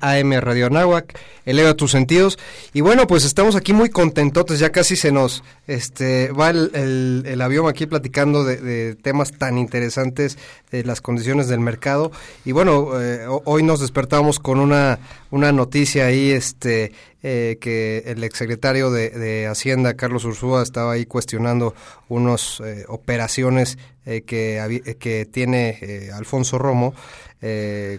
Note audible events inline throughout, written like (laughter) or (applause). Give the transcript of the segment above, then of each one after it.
AM Radio Anáhuac, eleva tus sentidos. Y bueno, pues estamos aquí muy contentotes, ya casi se nos este, va el, el, avión aquí platicando de, temas tan interesantes, de las condiciones del mercado. Y bueno, eh, hoy nos despertamos con una, una noticia ahí, este, eh, que el exsecretario de, de, Hacienda, Carlos Ursúa, estaba ahí cuestionando unas eh, operaciones que, que tiene Alfonso Romo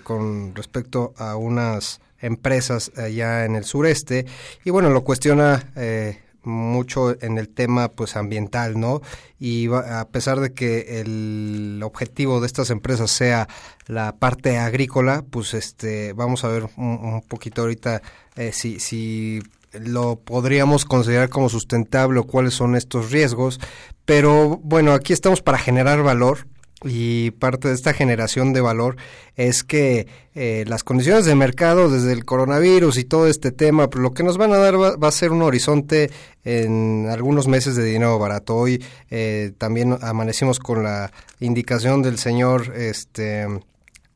con respecto a unas empresas allá en el sureste. Y bueno lo cuestiona eh, mucho en el tema pues ambiental, ¿no? Y a pesar de que el objetivo de estas empresas sea la parte agrícola, pues este vamos a ver un, poquito ahorita eh, si, si lo podríamos considerar como sustentable o cuáles son estos riesgos, pero bueno, aquí estamos para generar valor y parte de esta generación de valor es que eh, las condiciones de mercado desde el coronavirus y todo este tema, pues, lo que nos van a dar va, a ser un horizonte en algunos meses de dinero barato. Hoy eh, también amanecimos con la indicación del señor este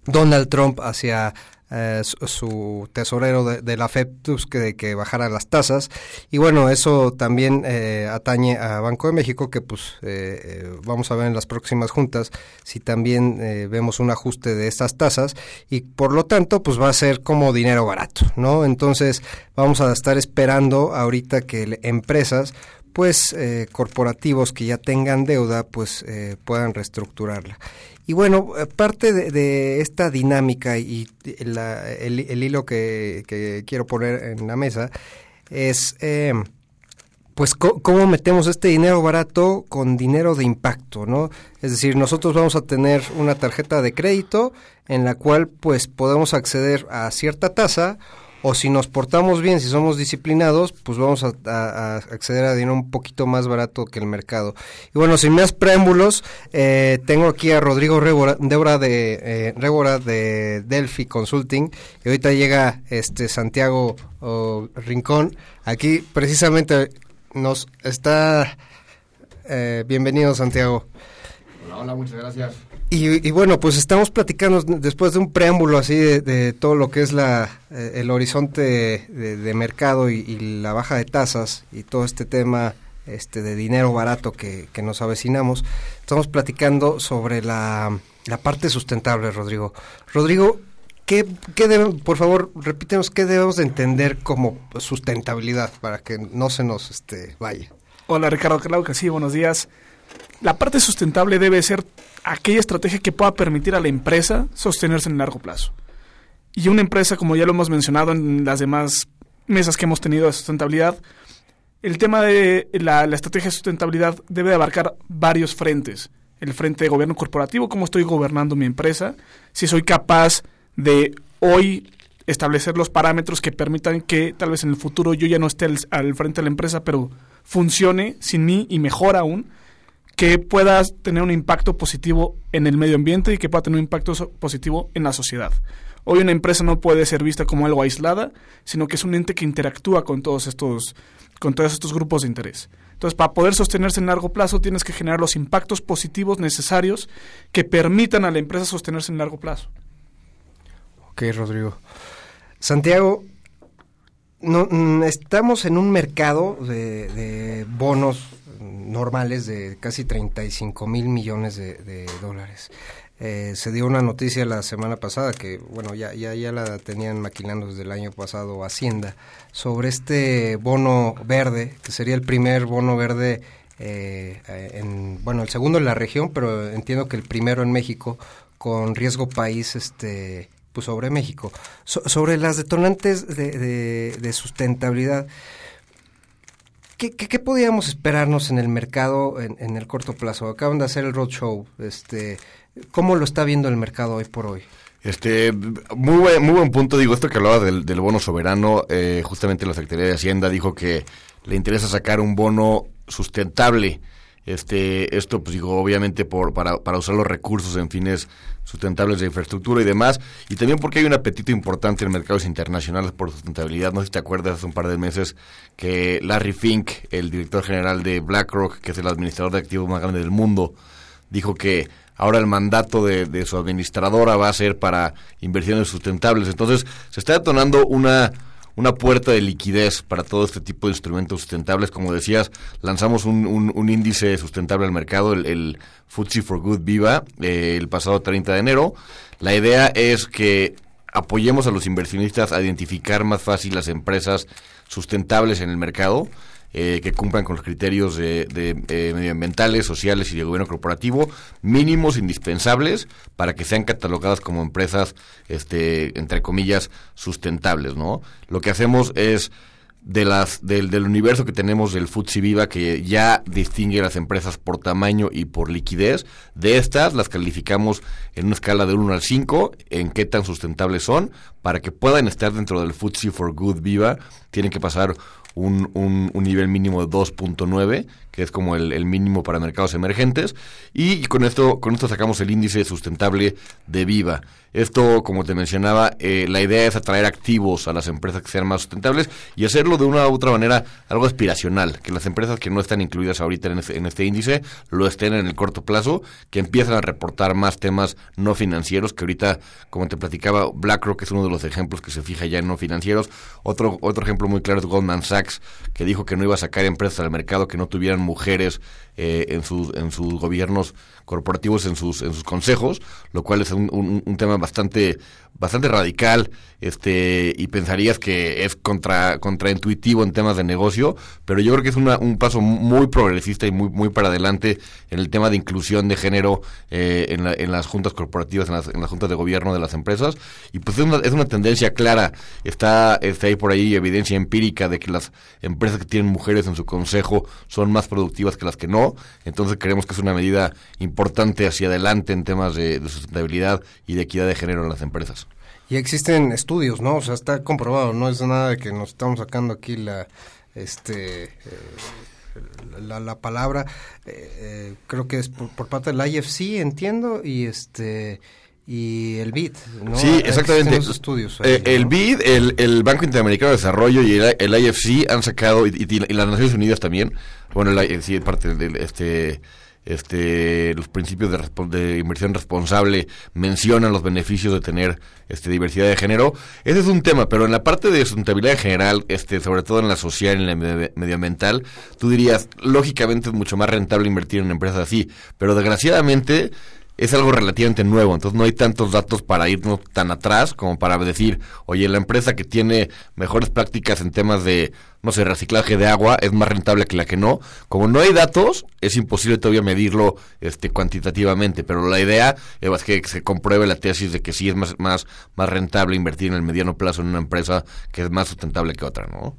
Donald Trump hacia eh, su, tesorero de, la FED pues, que, que bajara las tasas. Y bueno eso también eh, atañe a Banco de México que pues eh, vamos a ver en las próximas juntas si también vemos un ajuste de estas tasas. Y por lo tanto pues va a ser como dinero barato no entonces vamos a estar esperando ahorita que empresas pues corporativos que ya tengan deuda pues puedan reestructurarla y bueno, eh, parte de, esta dinámica y el, hilo que, quiero poner en la mesa es, eh, pues, cómo metemos este dinero barato con dinero de impacto, ¿no? Es decir, nosotros vamos a tener una tarjeta de crédito en la cual, pues, podemos acceder a cierta tasa o si nos portamos bien, si somos disciplinados, pues vamos a, acceder a dinero un poquito más barato que el mercado. Y bueno, sin más preámbulos, eh, tengo aquí a Rodrigo Rébora, de, eh, de Delphi Consulting, y ahorita llega este Santiago Rincón. Aquí precisamente nos está... Eh, bienvenido Santiago. Hola, muchas gracias. Y, bueno, pues estamos platicando después de un preámbulo así de, todo lo que es la, eh, el horizonte de, mercado y, la baja de tasas y todo este tema este de dinero barato que, nos avecinamos. Estamos platicando sobre la, parte sustentable, Rodrigo. Rodrigo, ¿qué, qué por favor, repítenos qué debemos de entender como sustentabilidad para que no se nos este, vaya? Hola Ricardo, claro que sí, buenos días. La parte sustentable debe ser aquella estrategia que pueda permitir a la empresa sostenerse en largo plazo. Y una empresa, como ya lo hemos mencionado en las demás mesas que hemos tenido de sustentabilidad, el tema de la, estrategia de sustentabilidad debe abarcar varios frentes. El frente de gobierno corporativo, cómo estoy gobernando mi empresa, si soy capaz de hoy establecer los parámetros que permitan que tal vez en el futuro yo ya no esté al frente de la empresa, pero funcione sin mí y mejor aún que pueda tener un impacto positivo en el medio ambiente y que pueda tener un impacto positivo en la sociedad. Hoy una empresa no puede ser vista como algo aislada, sino que es un ente que interactúa con todos estos, con todos estos grupos de interés. Entonces, para poder sostenerse en largo plazo, tienes que generar los impactos positivos necesarios que permitan a la empresa sostenerse en largo plazo. Ok, Rodrigo. Santiago, no, mm, estamos en un mercado de, de bonos normales de casi 35 mil millones de, dólares. Eh, se dio una noticia la semana pasada que, bueno, ya, ya, ya la tenían maquinando desde el año pasado Hacienda, sobre este bono verde, que sería el primer bono verde, eh, en, bueno, el segundo en la región, pero entiendo que el primero en México, con riesgo país, este pues sobre México. sobre las detonantes de, de sustentabilidad, ¿Qué, qué, podíamos esperarnos en el mercado en, el corto plazo? Acaban de hacer el roadshow. Este, ¿Cómo lo está viendo el mercado hoy por hoy? Este, muy buen, muy buen punto. Digo, esto que hablaba del, bono soberano, eh, justamente la Secretaría de Hacienda dijo que le interesa sacar un bono sustentable este, esto, pues digo, obviamente por, para, para usar los recursos en fines sustentables de infraestructura y demás, y también porque hay un apetito importante en mercados internacionales por sustentabilidad. No sé si te acuerdas hace un par de meses que Larry Fink, el director general de BlackRock, que es el administrador de activos más grande del mundo, dijo que ahora el mandato de, de su administradora va a ser para inversiones sustentables. Entonces, se está detonando una una puerta de liquidez para todo este tipo de instrumentos sustentables. Como decías, lanzamos un, un, índice sustentable al mercado, el, el for Good Viva, eh, el pasado 30 de enero. La idea es que apoyemos a los inversionistas a identificar más fácil las empresas sustentables en el mercado. Eh, que cumplan con los criterios de, eh, medioambientales, sociales y de gobierno corporativo mínimos indispensables para que sean catalogadas como empresas, este, entre comillas, sustentables, ¿no? Lo que hacemos es de las del, del universo que tenemos del FTSE Viva que ya distingue las empresas por tamaño y por liquidez, de estas las calificamos en una escala de 1 al 5 en qué tan sustentables son, para que puedan estar dentro del FTSE for Good Viva, tienen que pasar un, un, un nivel mínimo de 2.9 que es como el, mínimo para mercados emergentes, y con esto, con esto sacamos el índice sustentable de Viva. Esto, como te mencionaba, eh, la idea es atraer activos a las empresas que sean más sustentables y hacerlo de una u otra manera algo aspiracional, que las empresas que no están incluidas ahorita en este, este índice lo estén en el corto plazo, que empiezan a reportar más temas no financieros, que ahorita, como te platicaba, BlackRock es uno de los ejemplos que se fija ya en no financieros. Otro, otro ejemplo muy claro es Goldman Sachs, que dijo que no iba a sacar empresas al mercado que no tuvieran mujeres eh, en, sus, en sus gobiernos corporativos, en sus, en sus consejos, lo cual es un, un, tema bastante, bastante radical este y pensarías que es contra, contraintuitivo en temas de negocio, pero yo creo que es una, un paso muy progresista y muy, muy para adelante en el tema de inclusión de género eh, en, en, las juntas corporativas, en las, en las juntas de gobierno de las empresas, y pues es una, es una tendencia clara, está, está ahí por ahí evidencia empírica de que las empresas que tienen mujeres en su consejo son más productivas que las que no, entonces creemos que es una medida importante hacia adelante en temas de, sustentabilidad y de equidad de género en las empresas. Y existen estudios, ¿no? O sea, está comprobado, no es nada de que nos estamos sacando aquí la este eh, la, palabra eh, eh, creo que es por, parte del IFC, entiendo, y este y el BID, ¿no? Sí, exactamente. estudios el BID, el, el, Banco Interamericano de Desarrollo y el, IFC han sacado, y, las Naciones Unidas también, bueno, el, sí, parte del, este, este, los principios de, de, inversión responsable mencionan los beneficios de tener este, diversidad de género. Ese es un tema, pero en la parte de sustentabilidad en general, este, sobre todo en la social y en la medioambiental, tú dirías, lógicamente es mucho más rentable invertir en empresas así, pero desgraciadamente es algo relativamente nuevo, entonces no hay tantos datos para irnos tan atrás como para decir, oye, la empresa que tiene mejores prácticas en temas de, no sé, reciclaje de agua es más rentable que la que no. Como no hay datos, es imposible todavía medirlo este, cuantitativamente, pero la idea es que se compruebe la tesis de que sí es más, más, más rentable invertir en el mediano plazo en una empresa que es más sustentable que otra, ¿no?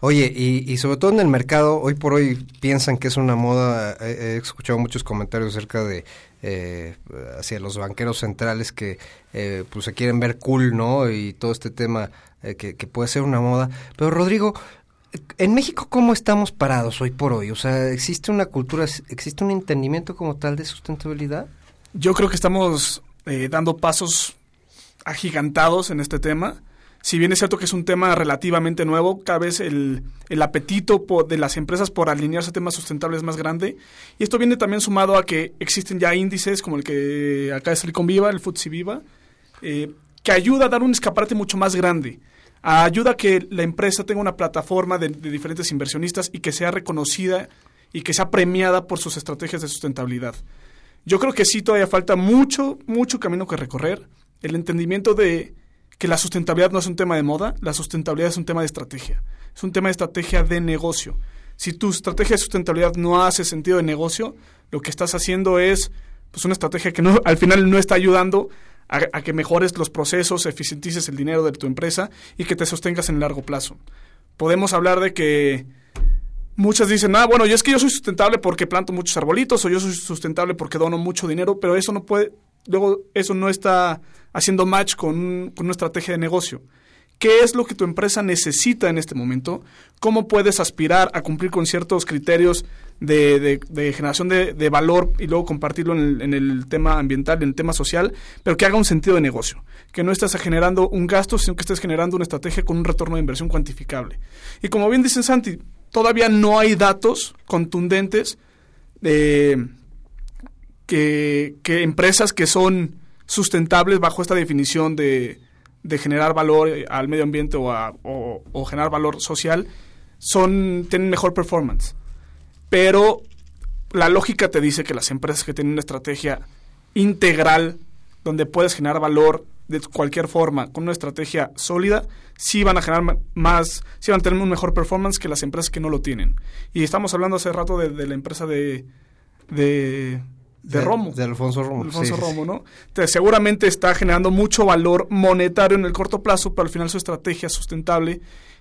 Oye, y, y, sobre todo en el mercado, hoy por hoy piensan que es una moda, he, escuchado muchos comentarios acerca de eh, hacia los banqueros centrales que eh, pues se quieren ver cool, ¿no? Y todo este tema eh, que, que, puede ser una moda. Pero Rodrigo, en México, ¿cómo estamos parados hoy por hoy? O sea, ¿existe una cultura, existe un entendimiento como tal de sustentabilidad? Yo creo que estamos dando pasos agigantados en este tema si bien es cierto que es un tema relativamente nuevo, cada vez el, el apetito de las empresas por alinearse a temas sustentables es más grande. Y esto viene también sumado a que existen ya índices como el que acá es el Conviva, el FTSE Viva, eh, que ayuda a dar un escaparate mucho más grande. Ayuda a que la empresa tenga una plataforma de, de diferentes inversionistas y que sea reconocida y que sea premiada por sus estrategias de sustentabilidad. Yo creo que sí todavía falta mucho, mucho camino que recorrer. El entendimiento de que la sustentabilidad no es un tema de moda, la sustentabilidad es un tema de estrategia, es un tema de estrategia de negocio. Si tu estrategia de sustentabilidad no hace sentido de negocio, lo que estás haciendo es pues una estrategia que no, al final no está ayudando a, que mejores los procesos, eficientices el dinero de tu empresa y que te sostengas en largo plazo. Podemos hablar de que muchas dicen, ah, bueno, yo es que yo soy sustentable porque planto muchos arbolitos o yo soy sustentable porque dono mucho dinero, pero eso no puede, luego eso no está haciendo match con, una estrategia de negocio. ¿Qué es lo que tu empresa necesita en este momento? ¿Cómo puedes aspirar a cumplir con ciertos criterios de, generación de, valor y luego compartirlo en el, tema ambiental, en el tema social, pero que haga un sentido de negocio? Que no estés generando un gasto, sino que estés generando una estrategia con un retorno de inversión cuantificable. Y como bien dice Santi, todavía no hay datos contundentes de que, empresas que son sustentables bajo esta definición de, generar valor al medio ambiente o, a, generar valor social son tienen mejor performance. Pero la lógica te dice que las empresas que tienen una estrategia integral donde puedes generar valor de cualquier forma con una estrategia sólida, sí van a generar más, sí van a tener un mejor performance que las empresas que no lo tienen. Y estamos hablando hace rato de, la empresa de, de, Romo. De Alfonso Romo. Alfonso sí, Romo, sí. ¿no? Entonces, seguramente está generando mucho valor monetario en el corto plazo, pero al final su estrategia sustentable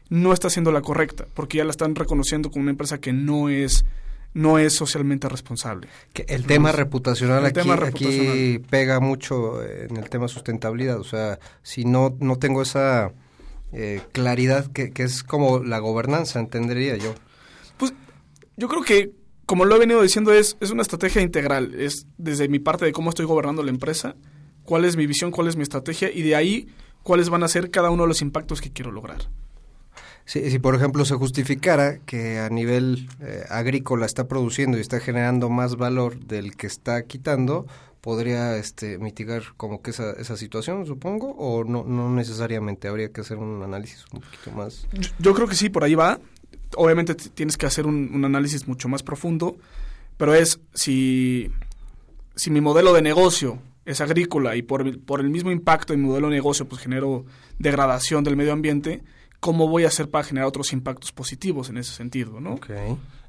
no está siendo la correcta, porque ya la están reconociendo como una empresa que no es no es socialmente responsable. Que el tema Entonces, reputacional, el aquí, tema reputacional aquí pega mucho en el tema sustentabilidad. O sea, si no, no tengo esa eh, claridad que, que, es como la gobernanza, entendería yo. Pues yo creo que, como lo he venido diciendo, es, es una estrategia integral. Es desde mi parte de cómo estoy gobernando la empresa, cuál es mi visión, cuál es mi estrategia y de ahí cuáles van a ser cada uno de los impactos que quiero lograr. Si, si, por ejemplo se justificara que a nivel eh, agrícola está produciendo y está generando más valor del que está quitando, podría este, mitigar como que esa, esa situación, supongo, o no, no necesariamente, habría que hacer un análisis un poquito más. Yo, yo creo que sí, por ahí va. Obviamente tienes que hacer un, análisis mucho más profundo, pero es si, si mi modelo de negocio es agrícola y por, por el mismo impacto en mi modelo de negocio pues genero degradación del medio ambiente, cómo voy a hacer para generar otros impactos positivos en ese sentido, ¿no?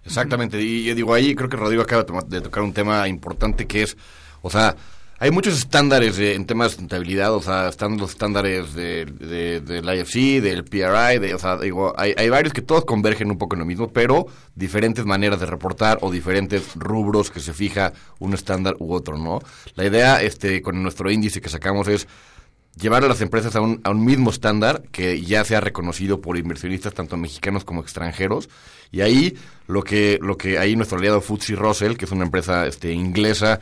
Exactamente, y yo digo ahí, creo que Rodrigo acaba de tocar un tema importante que es, o sea, hay muchos estándares de, en temas de sustentabilidad, o sea, están los estándares de, de, del IFC, del PRI, de, o sea, digo, hay, hay varios que todos convergen un poco en lo mismo, pero diferentes maneras de reportar o diferentes rubros que se fija un estándar u otro, ¿no? La idea, este, con nuestro índice que sacamos es llevar a las empresas a un, a un mismo estándar que ya sea reconocido por inversionistas tanto mexicanos como extranjeros y ahí lo que lo que ahí nuestro aliado Futsi Russell que es una empresa este inglesa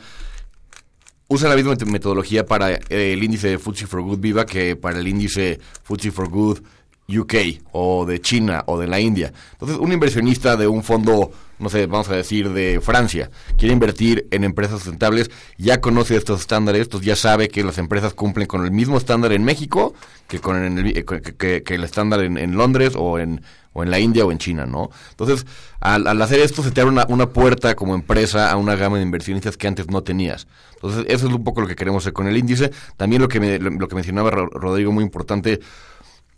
usa la misma metodología para eh, el índice de Futsi for Good Viva que para el índice Futsi for Good UK o de China o de la India. Entonces, un inversionista de un fondo, no sé, vamos a decir de Francia, quiere invertir en empresas sustentables, ya conoce estos estándares, entonces ya sabe que las empresas cumplen con el mismo estándar en México que con el, que, que, el estándar en, Londres o en, o en la India o en China, ¿no? Entonces, al, al hacer esto se te abre una, puerta como empresa a una gama de inversionistas que antes no tenías. Entonces, eso es un poco lo que queremos hacer con el índice. También lo que, me, lo que mencionaba Rodrigo, muy importante,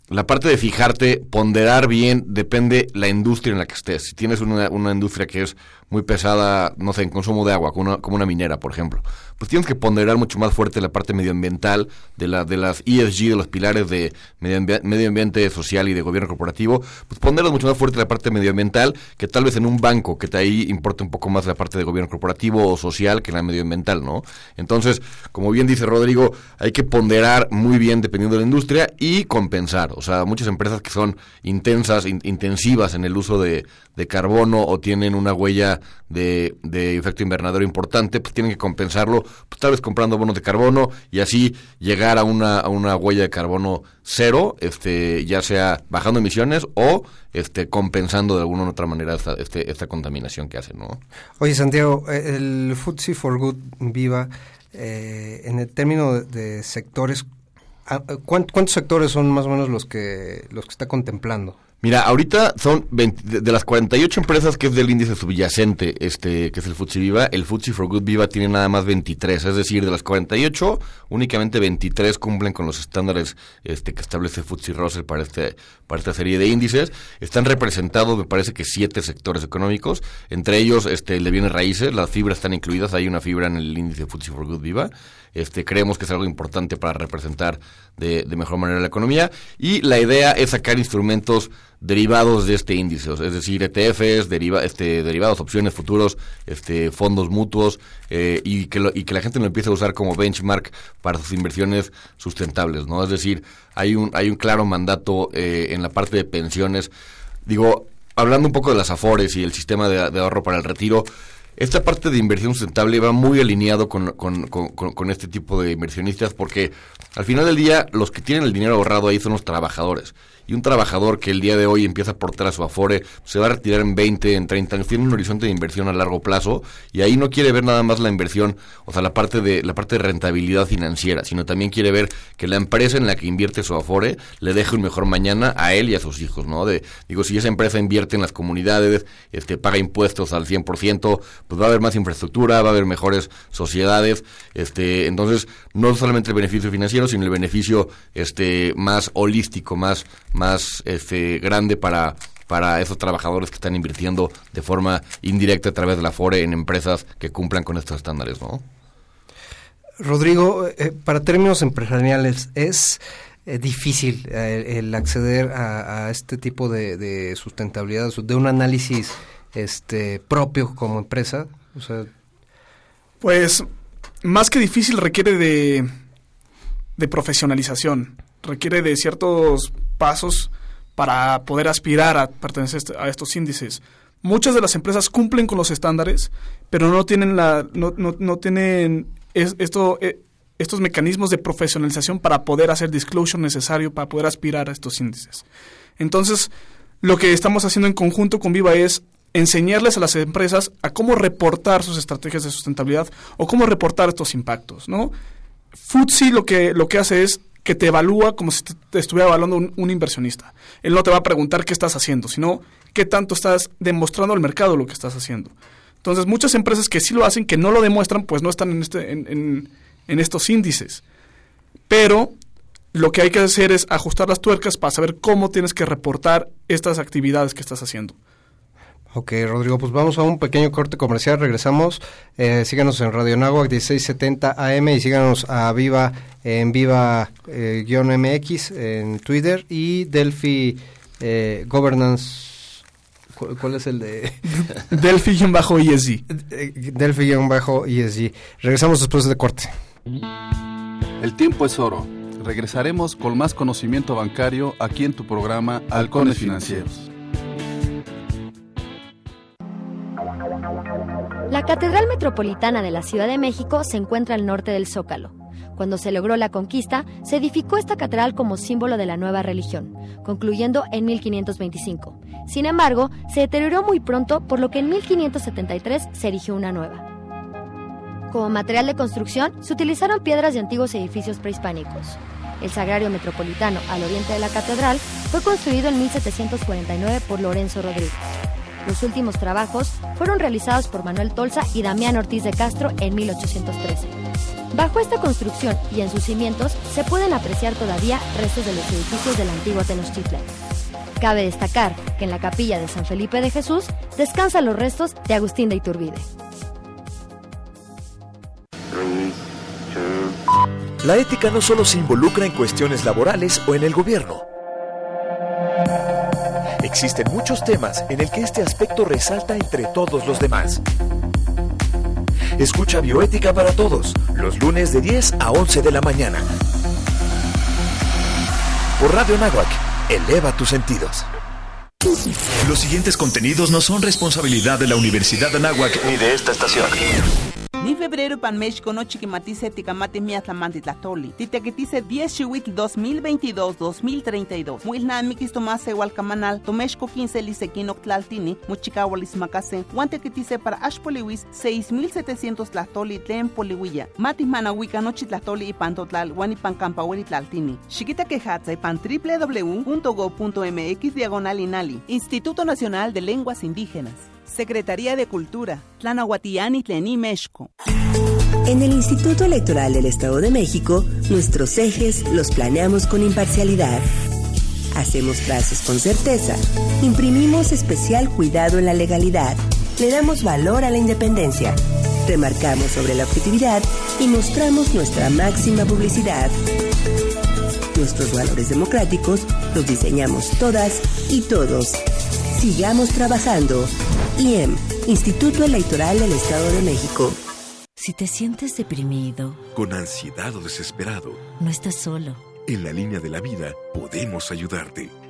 la parte de fijarte, ponderar bien, depende la industria en la que estés. Si tienes una, una industria que es muy pesada, no sé, en consumo de agua, como una, como una minera, por ejemplo, pues tienes que ponderar mucho más fuerte la parte medioambiental de, la, de las ESG, de los pilares de medio, medio ambiente social y de gobierno corporativo, pues ponderas mucho más fuerte la parte medioambiental que tal vez en un banco, que te ahí importa un poco más la parte de gobierno corporativo o social que la medioambiental, ¿no? Entonces, como bien dice Rodrigo, hay que ponderar muy bien dependiendo de la industria y compensar. O sea, muchas empresas que son intensas, in, intensivas en el uso de, de carbono o tienen una huella de, de, efecto invernadero importante, pues tienen que compensarlo, pues tal vez comprando bonos de carbono y así llegar a una, a una huella de carbono cero, este, ya sea bajando emisiones o este, compensando de alguna u otra manera esta, este, esta contaminación que hacen, ¿no? Oye, Santiago, el FTSE for Good Viva, eh, en el término de sectores, ¿cuántos sectores son más o menos los que, los que está contemplando? Mira, ahorita son 20, de las 48 empresas que es del índice subyacente, este, que es el FTSE Viva, el FTSE for Good Viva tiene nada más 23, es decir, de las 48, únicamente 23 cumplen con los estándares este, que establece FTSE Russell para, este, para esta serie de índices. Están representados, me parece que siete sectores económicos, entre ellos este, el de bienes raíces, las fibras están incluidas, hay una fibra en el índice FTSE for Good Viva. Este, creemos que es algo importante para representar de, de mejor manera la economía y la idea es sacar instrumentos derivados de este índice, es decir, ETFs, deriva, este, derivados, opciones, futuros, este, fondos mutuos, eh, y, que lo, y que la gente lo empiece a usar como benchmark para sus inversiones sustentables, ¿no? Es decir, hay un, hay un claro mandato eh, en la parte de pensiones. Digo, hablando un poco de las AFORES y el sistema de, de ahorro para el retiro, esta parte de inversión sustentable va muy alineado con, con, con, con, este tipo de inversionistas porque al final del día los que tienen el dinero ahorrado ahí son los trabajadores y un trabajador que el día de hoy empieza a aportar a su Afore se va a retirar en 20, en 30 años, tiene un horizonte de inversión a largo plazo y ahí no quiere ver nada más la inversión, o sea, la parte de la parte de rentabilidad financiera, sino también quiere ver que la empresa en la que invierte su Afore le deje un mejor mañana a él y a sus hijos, ¿no? De, digo, si esa empresa invierte en las comunidades, este paga impuestos al 100%, pues va a haber más infraestructura, va a haber mejores sociedades, este, entonces no solamente el beneficio financiero, sino el beneficio este más holístico, más más este grande para para esos trabajadores que están invirtiendo de forma indirecta a través de la FORE en empresas que cumplan con estos estándares, ¿no? Rodrigo, eh, para términos empresariales, ¿es eh, difícil eh, el acceder a, este tipo de, sustentabilidad, de un análisis este propio como empresa? O sea, pues más que difícil requiere de, de profesionalización, requiere de ciertos pasos para poder aspirar a pertenecer este, a estos índices. Muchas de las empresas cumplen con los estándares, pero no tienen la no, no, no tienen esto eh, estos mecanismos de profesionalización para poder hacer disclosure necesario para poder aspirar a estos índices. Entonces, lo que estamos haciendo en conjunto con Viva es enseñarles a las empresas a cómo reportar sus estrategias de sustentabilidad o cómo reportar estos impactos, ¿no? FTSE lo que, lo que hace es que te evalúa como si estuviera evaluando un, inversionista. Él no te va a preguntar qué estás haciendo, sino qué tanto estás demostrando al mercado lo que estás haciendo. Entonces, muchas empresas que sí lo hacen, que no lo demuestran, pues no están en, este, estos índices. Pero lo que hay que hacer es ajustar las tuercas para saber cómo tienes que reportar estas actividades que estás haciendo. Ok, Rodrigo, pues vamos a un pequeño corte comercial, regresamos. Eh, síganos en Radio Nahuac 1670 AM y síganos a Viva en Viva-MX eh, en Twitter y Delphi eh, Governance. ¿Cuál, es el de? (laughs) Delphi-ESG. Delphi-ESG. Regresamos después del corte. El tiempo es oro. Regresaremos con más conocimiento bancario aquí en tu programa Halcones Financieros. La Catedral Metropolitana de la Ciudad de México se encuentra al norte del Zócalo. Cuando se logró la conquista, se edificó esta catedral como símbolo de la nueva religión, concluyendo en 1525. Sin embargo, se deterioró muy pronto, por lo que en 1573 se erigió una nueva. Como material de construcción, se utilizaron piedras de antiguos edificios prehispánicos. El Sagrario Metropolitano al oriente de la catedral fue construido en 1749 por Lorenzo Rodríguez. Los últimos trabajos fueron realizados por Manuel Tolsa y Damián Ortiz de Castro en 1813. Bajo esta construcción y en sus cimientos se pueden apreciar todavía restos de los edificios de la antigua Tenochtitlan. Cabe destacar que en la capilla de San Felipe de Jesús descansan los restos de Agustín de Iturbide. La ética no solo se involucra en cuestiones laborales o en el gobierno Existen muchos temas en el que este aspecto resalta entre todos los demás. Escucha Bioética para Todos, los lunes de 10 a 11 de la mañana. Por Radio Nahuac, eleva tus sentidos. Los siguientes contenidos no son responsabilidad de la Universidad de Nahuac ni de esta estación. Ni febrero pan México no chiquimatice ticamate miatlamanti tlatoli. Titequitice 10 chihuitl 2022-2032. Muilnamikis tomase hualcamanal, tomexco 15 lisequino tlaltini, muchicahualis macase, guantequitice para ashpoliwis 6700 tlatoli tlen poliwilla. Matis manahuica no tlatoli y pantotlal, guanipan campaweri tlaltini. Chiquita quejatza y pan www.go.mx diagonal inali. Instituto Nacional de Lenguas Indígenas. Secretaría de Cultura, Tlanahuatiani Tlení, México. En el Instituto Electoral del Estado de México, nuestros ejes los planeamos con imparcialidad. Hacemos frases con certeza, imprimimos especial cuidado en la legalidad, le damos valor a la independencia, remarcamos sobre la objetividad y mostramos nuestra máxima publicidad. Nuestros valores democráticos los diseñamos todas y todos. Sigamos trabajando. IEM, Instituto Electoral del Estado de México. Si te sientes deprimido, con ansiedad o desesperado, no estás solo. En la línea de la vida podemos ayudarte.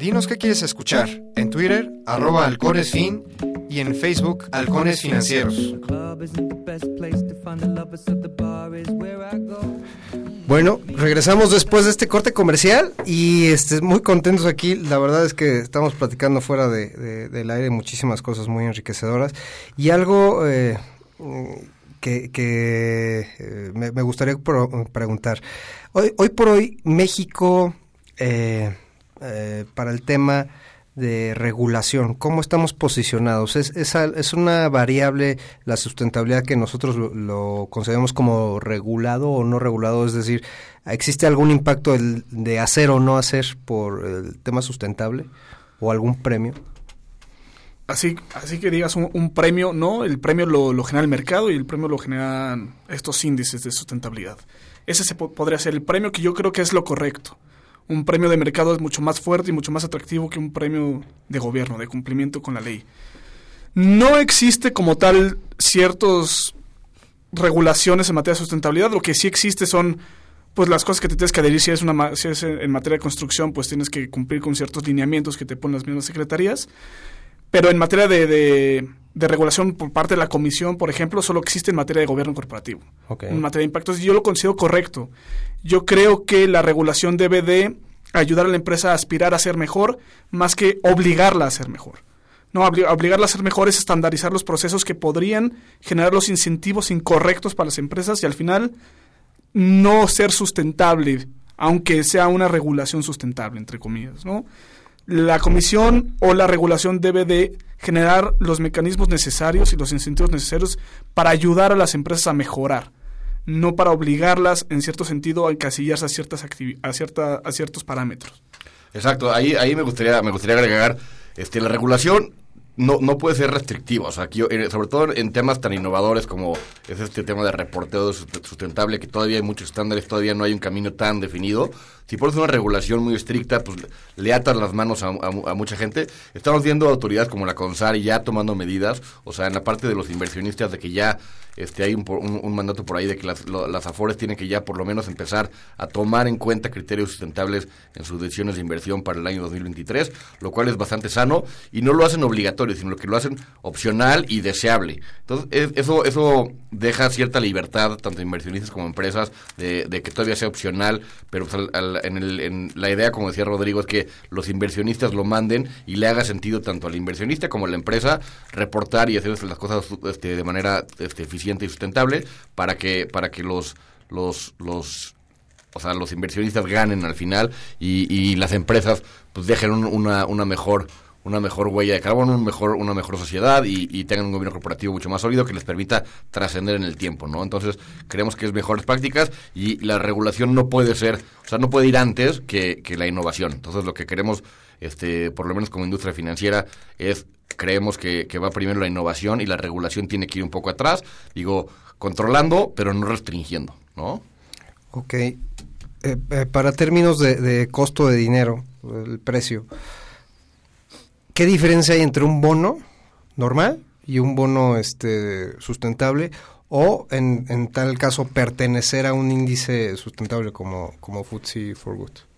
Dinos qué quieres escuchar. En Twitter, arroba halconesfin y en Facebook, Halcones Financieros. Bueno, regresamos después de este corte comercial y este, muy contentos aquí. La verdad es que estamos platicando fuera de, de- del aire muchísimas cosas muy enriquecedoras y algo eh, que, eh, me, gustaría preguntar. Hoy, hoy por hoy México, eh, eh, para el tema de regulación, ¿cómo estamos posicionados? ¿Es, es, es una variable la sustentabilidad que nosotros lo, lo concebemos como regulado o no regulado? Es decir, ¿existe algún impacto el- de hacer o no hacer por el tema sustentable o algún premio? Así, así que digas un, premio, no, el premio lo, genera el mercado y el premio lo generan estos índices de sustentabilidad. Ese se po- podría ser el premio que yo creo que es lo correcto. Un premio de mercado es mucho más fuerte y mucho más atractivo que un premio de gobierno, de cumplimiento con la ley. No existe como tal ciertos regulaciones en materia de sustentabilidad. Lo que sí existe son pues las cosas que te tienes que adherir si es una si es en materia de construcción, pues tienes que cumplir con ciertos lineamientos que te ponen las mismas secretarías. Pero en materia de, de- de regulación por parte de la comisión, por ejemplo, solo existe en materia de gobierno corporativo. En materia de impactos, yo lo considero correcto. Yo creo que la regulación debe de ayudar a la empresa a aspirar a ser mejor, más que obligarla a ser mejor. No, obli- obligarla a ser mejor es estandarizar los procesos que podrían generar los incentivos incorrectos para las empresas y al final no ser sustentable, aunque sea una regulación sustentable, entre comillas, ¿no? La comisión o la regulación debe de generar los mecanismos necesarios y los incentivos necesarios para ayudar a las empresas a mejorar, no para obligarlas, en cierto sentido, a encasillarse a, ciertas a, cierta, a ciertos parámetros. Exacto, ahí, ahí me gustaría, me gustaría agregar, este, la regulación no, no puede ser restrictiva, o sea, aquí, eh, sobre todo en temas tan innovadores como es este tema de reporteo sust- sustentable, que todavía hay muchos estándares, todavía no hay un camino tan definido. Si pones una regulación muy estricta, pues le atas las manos a, a- a mucha gente. Estamos viendo autoridades como la CONSAR ya tomando medidas, o sea, en la parte de los inversionistas, de que ya este, hay un, un- un mandato por ahí de que las, lo- las AFORES tienen que ya por lo menos empezar a tomar en cuenta criterios sustentables en sus decisiones de inversión para el año 2023, lo cual es bastante sano y no lo hacen obligatorio, sino que lo hacen opcional y deseable. Entonces, es- eso, eso deja cierta libertad, tanto inversionistas como empresas, de, de que todavía sea opcional, pero pues, en, el- en la idea, como decía Rodrigo, es que los inversionistas lo manden y le haga sentido tanto al inversionista como a la empresa reportar y hacer las cosas este, de manera este, eficiente y sustentable para que, para que los, los, los o sea, los inversionistas ganen al final y, y las empresas pues dejen un- una, una mejor una mejor huella de carbono, un mejor, una mejor sociedad y, y tengan un gobierno corporativo mucho más sólido que les permita trascender en el tiempo, ¿no? Entonces, creemos que es mejores prácticas y la regulación no puede ser, o sea, no puede ir antes que, que la innovación. Entonces, lo que queremos, este, por lo menos como industria financiera, es creemos que, va primero la innovación y la regulación tiene que ir un poco atrás, digo, controlando, pero no restringiendo, ¿no? Ok. Eh, eh, para términos de, de costo de dinero, el precio, ¿qué diferencia hay entre un bono normal y un bono este sustentable o en, en tal caso pertenecer a un índice sustentable como, como FTSE for Good?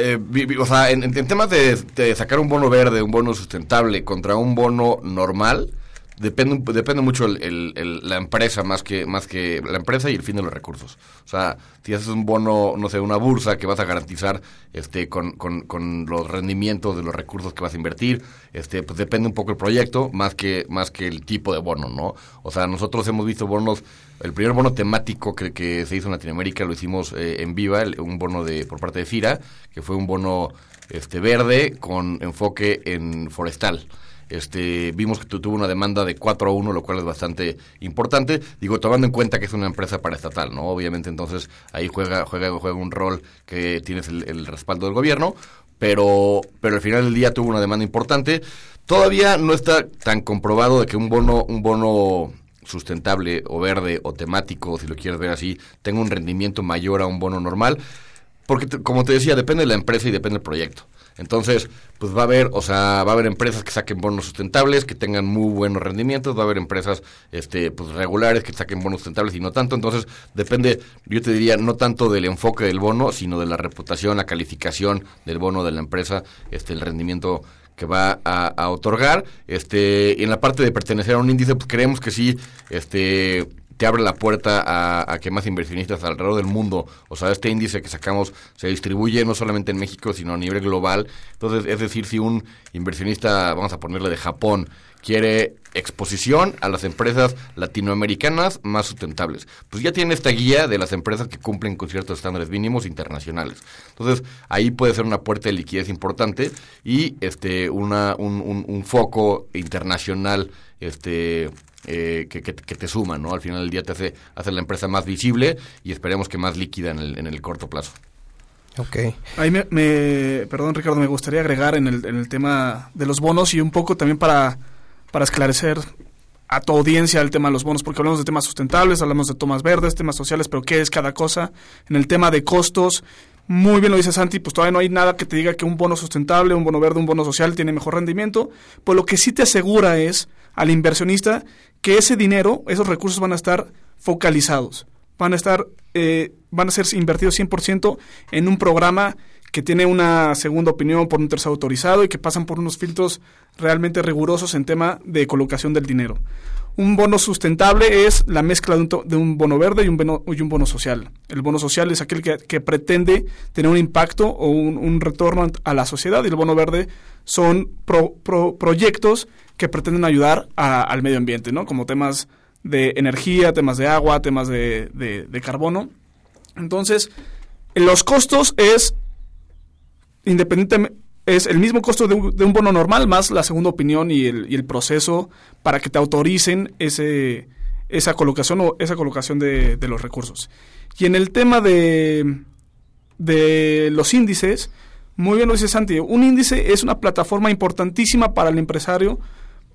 Eh, vi- o sea, en, en- temas de, sacar un bono verde, un bono sustentable contra un bono normal, depende, depende mucho el- la empresa más que, más que la empresa y el fin de los recursos. O sea, si haces un bono, no sé, una bursa que vas a garantizar este, con, con- con los rendimientos de los recursos que vas a invertir, este, pues depende un poco el proyecto más que, más que el tipo de bono, ¿no? O sea, nosotros hemos visto bonos, el primer bono temático que, que se hizo en Latinoamérica lo hicimos eh, en Viva, un bono de por parte de FIRA, que fue un bono este verde con enfoque en forestal. Este, vimos que tu- tuvo una demanda de 4 a 1, lo cual es bastante importante. Digo, tomando en cuenta que es una empresa paraestatal, ¿no? Obviamente, entonces ahí juega, juega, juega un rol que tienes el, el respaldo del gobierno, pero, pero al final del día tuvo una demanda importante. Todavía no está tan comprobado de que un bono, un bono sustentable o verde o temático, si lo quieres ver así, tenga un rendimiento mayor a un bono normal. Porque, como te decía, depende de la empresa y depende del proyecto. Entonces, pues va a haber, o sea, va a haber empresas que saquen bonos sustentables, que tengan muy buenos rendimientos, va a haber empresas este pues regulares que saquen bonos sustentables y no tanto, entonces depende, yo te diría, no tanto del enfoque del bono, sino de la reputación, la calificación del bono de la empresa, este el rendimiento que va a, otorgar. Este, en la parte de pertenecer a un índice, pues creemos que sí, este te abre la puerta a, a, que más inversionistas alrededor del mundo, o sea, este índice que sacamos se distribuye no solamente en México, sino a nivel global. Entonces, es decir, si un inversionista, vamos a ponerle de Japón, quiere exposición a las empresas latinoamericanas más sustentables. Pues ya tiene esta guía de las empresas que cumplen con ciertos estándares mínimos internacionales. Entonces, ahí puede ser una puerta de liquidez importante y este una, un, un, foco internacional este eh, que, que, te suma, ¿no? Al final del día te hace, hace la empresa más visible y esperemos que más líquida en el, en el corto plazo. Ok. Ahí me, me, perdón Ricardo, me gustaría agregar en el, en el tema de los bonos y un poco también para para esclarecer a tu audiencia el tema de los bonos, porque hablamos de temas sustentables, hablamos de tomas verdes, temas sociales, pero ¿qué es cada cosa? En el tema de costos, muy bien lo dice Santi, pues todavía no hay nada que te diga que un bono sustentable, un bono verde, un bono social tiene mejor rendimiento, pues lo que sí te asegura es al inversionista que ese dinero, esos recursos van a estar focalizados, van a estar, eh, van a ser invertidos 100% en un programa que tiene una segunda opinión por un tercero autorizado y que pasan por unos filtros realmente rigurosos en tema de colocación del dinero. Un bono sustentable es la mezcla de un, bono verde y un bono, y un bono social. El bono social es aquel que, pretende tener un impacto o un, retorno a la sociedad y el bono verde son proyectos que pretenden ayudar al medio ambiente, ¿no? como temas de energía, temas de agua, temas de, de carbono. Entonces, los costos es independientemente, es el mismo costo de un, bono normal más la segunda opinión y el, y el, proceso para que te autoricen ese, esa colocación o esa colocación de, de los recursos. Y en el tema de, de los índices, muy bien lo dice Santi, un índice es una plataforma importantísima para el empresario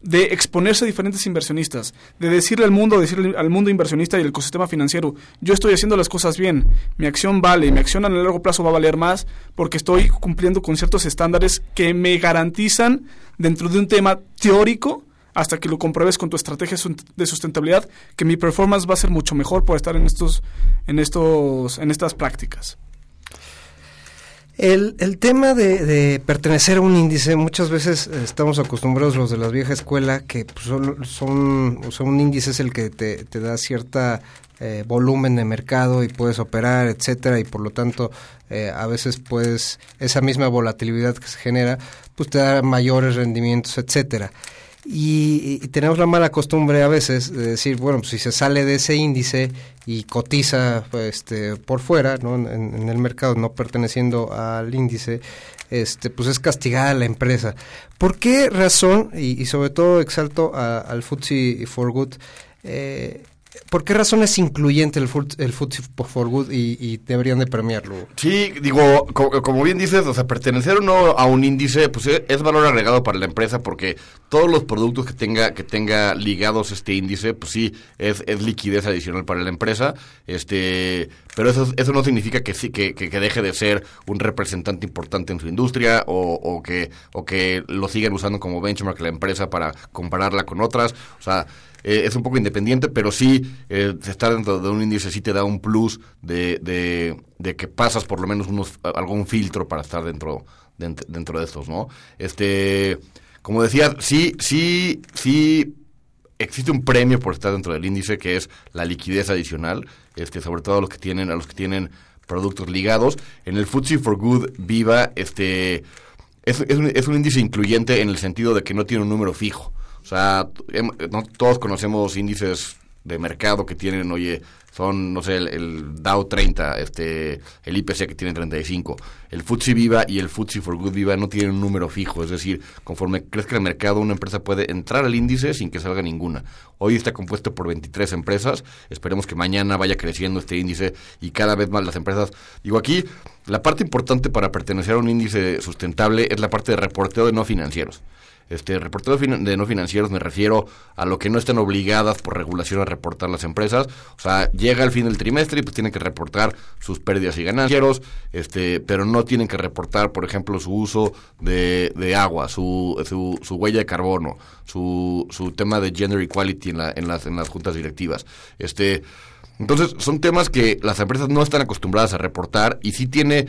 de exponerse a diferentes inversionistas, de decirle al mundo, decirle al mundo inversionista y el ecosistema financiero, yo estoy haciendo las cosas bien, mi acción vale, mi acción a largo plazo va a valer más porque estoy cumpliendo con ciertos estándares que me garantizan dentro de un tema teórico hasta que lo compruebes con tu estrategia de sustentabilidad que mi performance va a ser mucho mejor por estar en estos en estos en estas prácticas. El, el tema de, pertenecer a un índice, muchas veces estamos acostumbrados los de la vieja escuela que pues, son, son, un índice es el que te, te da cierta eh, volumen de mercado y puedes operar, etcétera, y por lo tanto eh, a veces puedes, esa misma volatilidad que se genera, pues te da mayores rendimientos, etcétera. Y, tenemos la mala costumbre a veces de decir, bueno, pues si se sale de ese índice y cotiza este, por fuera, ¿no? En, el mercado, no perteneciendo al índice, este, pues es castigada la empresa. ¿Por qué razón, y, sobre todo exalto al FTSE for Good, eh, ¿Por qué razón es incluyente el, food, el Food for Good y, deberían de premiarlo? Sí, digo, como, bien dices, o sea, pertenecer o no a un índice, pues e, es, valor agregado para la empresa porque todos los productos que tenga que tenga ligados este índice, pues sí, es, es liquidez adicional para la empresa, este, pero eso, eso no significa que sí que, que, deje de ser un representante importante en su industria o, o, que, o que lo sigan usando como benchmark la empresa para compararla con otras, o sea, eh, es un poco independiente, pero sí eh, estar dentro de un índice sí te da un plus de, de, que pasas por lo menos unos, algún filtro para estar dentro, dentro, de estos, ¿no? Este, como decía, sí, sí, sí existe un premio por estar dentro del índice que es la liquidez adicional, este, sobre todo a los que tienen, a los que tienen productos ligados. En el FTSE for Good Viva, este, es, es, un, es un índice incluyente en el sentido de que no tiene un número fijo. O sea, no, todos conocemos índices de mercado que tienen, oye, son, no sé, el, Dow 30, este, el IPC que tiene 35. El FTSE Viva y el FTSE for Good Viva no tienen un número fijo, es decir, conforme crezca el mercado, una empresa puede entrar al índice sin que salga ninguna. Hoy está compuesto por 23 empresas, esperemos que mañana vaya creciendo este índice y cada vez más las empresas. Digo, aquí la parte importante para pertenecer a un índice sustentable es la parte de reporteo de no financieros. Este, reporteros de no financieros me refiero a lo que no están obligadas por regulación a reportar las empresas. O sea, llega el fin del trimestre y pues tienen que reportar sus pérdidas y ganancias, este, pero no tienen que reportar, por ejemplo, su uso de, de agua, su, su, su, huella de carbono, su, su tema de gender equality en, la, en, las, en las juntas directivas. Este, entonces, son temas que las empresas no están acostumbradas a reportar y sí tiene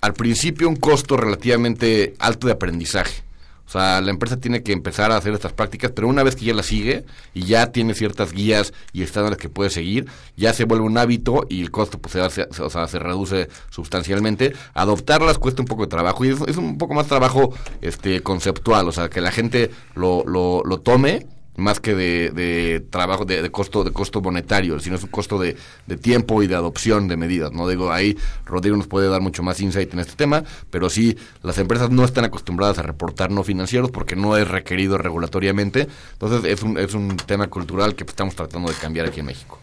al principio un costo relativamente alto de aprendizaje. O sea, la empresa tiene que empezar a hacer estas prácticas, pero una vez que ya las sigue y ya tiene ciertas guías y estándares que puede seguir, ya se vuelve un hábito y el costo pues, se, se reduce sustancialmente. Adoptarlas cuesta un poco de trabajo y es, un poco más trabajo este conceptual, o sea, que la gente lo, lo, lo tome más que de, de trabajo de, costo de costo monetario sino es un costo de, de, tiempo y de adopción de medidas no digo ahí Rodrigo nos puede dar mucho más insight en este tema pero sí las empresas no están acostumbradas a reportar no financieros porque no es requerido regulatoriamente. Entonces es un, es un tema cultural que estamos tratando de cambiar aquí en México.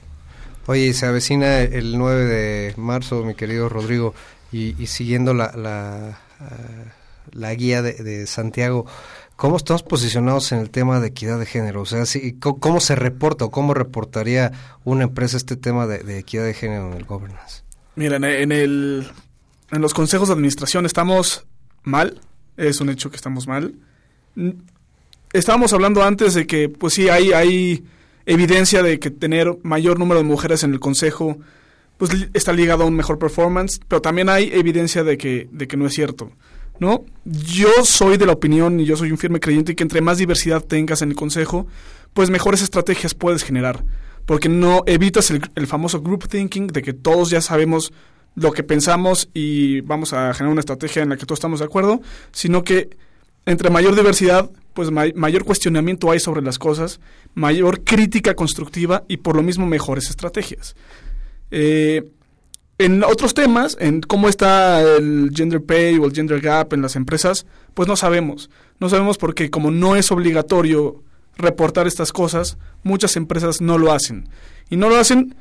Oye, se avecina el 9 de marzo, mi querido Rodrigo, y, y siguiendo la, la, uh, la guía de, de Santiago, ¿Cómo estamos posicionados en el tema de equidad de género? O sea, si, ¿cómo se reporta o cómo reportaría una empresa este tema de, equidad de género en el governance? Mira, en, el, en los consejos de administración estamos mal, es un hecho que estamos mal. Estábamos hablando antes de que, pues sí, hay, evidencia de que tener mayor número de mujeres en el consejo pues está ligado a un mejor performance, pero también hay evidencia de que no es cierto. ¿No? Yo soy de la opinión y yo soy un firme creyente que entre más diversidad tengas en el consejo, pues mejores estrategias puedes generar. Porque no evitas el, famoso group thinking de que todos ya sabemos lo que pensamos y vamos a generar una estrategia en la que todos estamos de acuerdo, sino que entre mayor diversidad, pues may, mayor cuestionamiento hay sobre las cosas, mayor crítica constructiva y por lo mismo mejores estrategias. Eh, en otros temas, en cómo está el gender pay o el gender gap en las empresas, pues no sabemos. No sabemos porque como no es obligatorio reportar estas cosas, muchas empresas no lo hacen. Y no lo hacen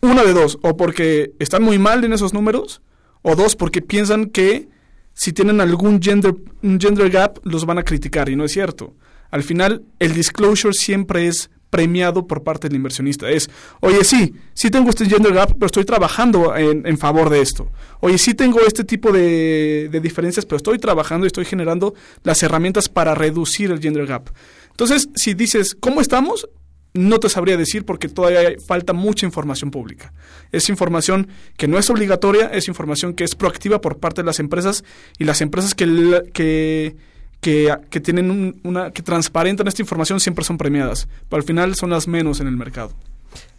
una de dos, o porque están muy mal en esos números, o dos, porque piensan que si tienen algún gender, un gender gap, los van a criticar, y no es cierto. Al final, el disclosure siempre es premiado por parte del inversionista. Es, oye, sí, sí tengo este gender gap, pero estoy trabajando en, en favor de esto. Oye, sí tengo este tipo de, de, diferencias, pero estoy trabajando y estoy generando las herramientas para reducir el gender gap. Entonces, si dices, ¿cómo estamos? No te sabría decir porque todavía falta mucha información pública. Es información que no es obligatoria, es información que es proactiva por parte de las empresas y las empresas que, que que, que tienen un, una que transparentan esta información siempre son premiadas, pero al final son las menos en el mercado.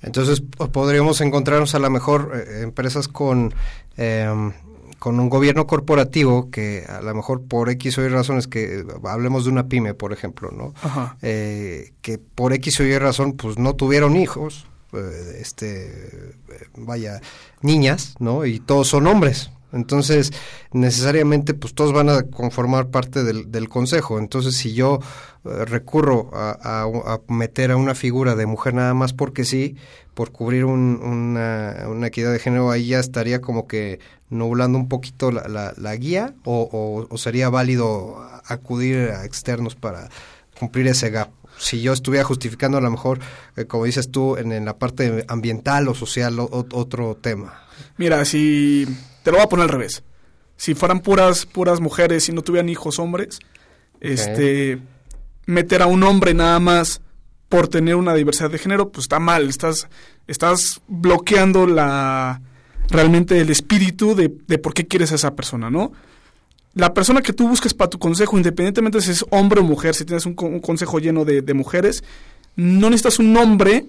Entonces podríamos encontrarnos a lo mejor eh, empresas con eh, con un gobierno corporativo que a lo mejor por X o Y razones que hablemos de una pyme por ejemplo, ¿no? Eh, que por X o Y razón pues no tuvieron hijos, eh, este vaya niñas, ¿no? Y todos son hombres, entonces, necesariamente, pues todos van a conformar parte del, del consejo. Entonces, si yo eh, recurro a, a, a, meter a una figura de mujer nada más porque sí, por cubrir un, una, una, equidad de género, ahí ya estaría como que nublando un poquito la, la, la guía, o, o, o sería válido acudir a externos para cumplir ese gap si yo estuviera justificando a lo mejor, eh, como dices tú, en, en, la parte ambiental o social, o, otro tema. Mira, si te lo voy a poner al revés. Si fueran puras, puras mujeres y no tuvieran hijos hombres, okay. este meter a un hombre nada más por tener una diversidad de género, pues está mal. Estás, estás bloqueando la realmente el espíritu de, de por qué quieres a esa persona, ¿no? La persona que tú busques para tu consejo, independientemente si es hombre o mujer, si tienes un, un consejo lleno de, de, mujeres, no necesitas un hombre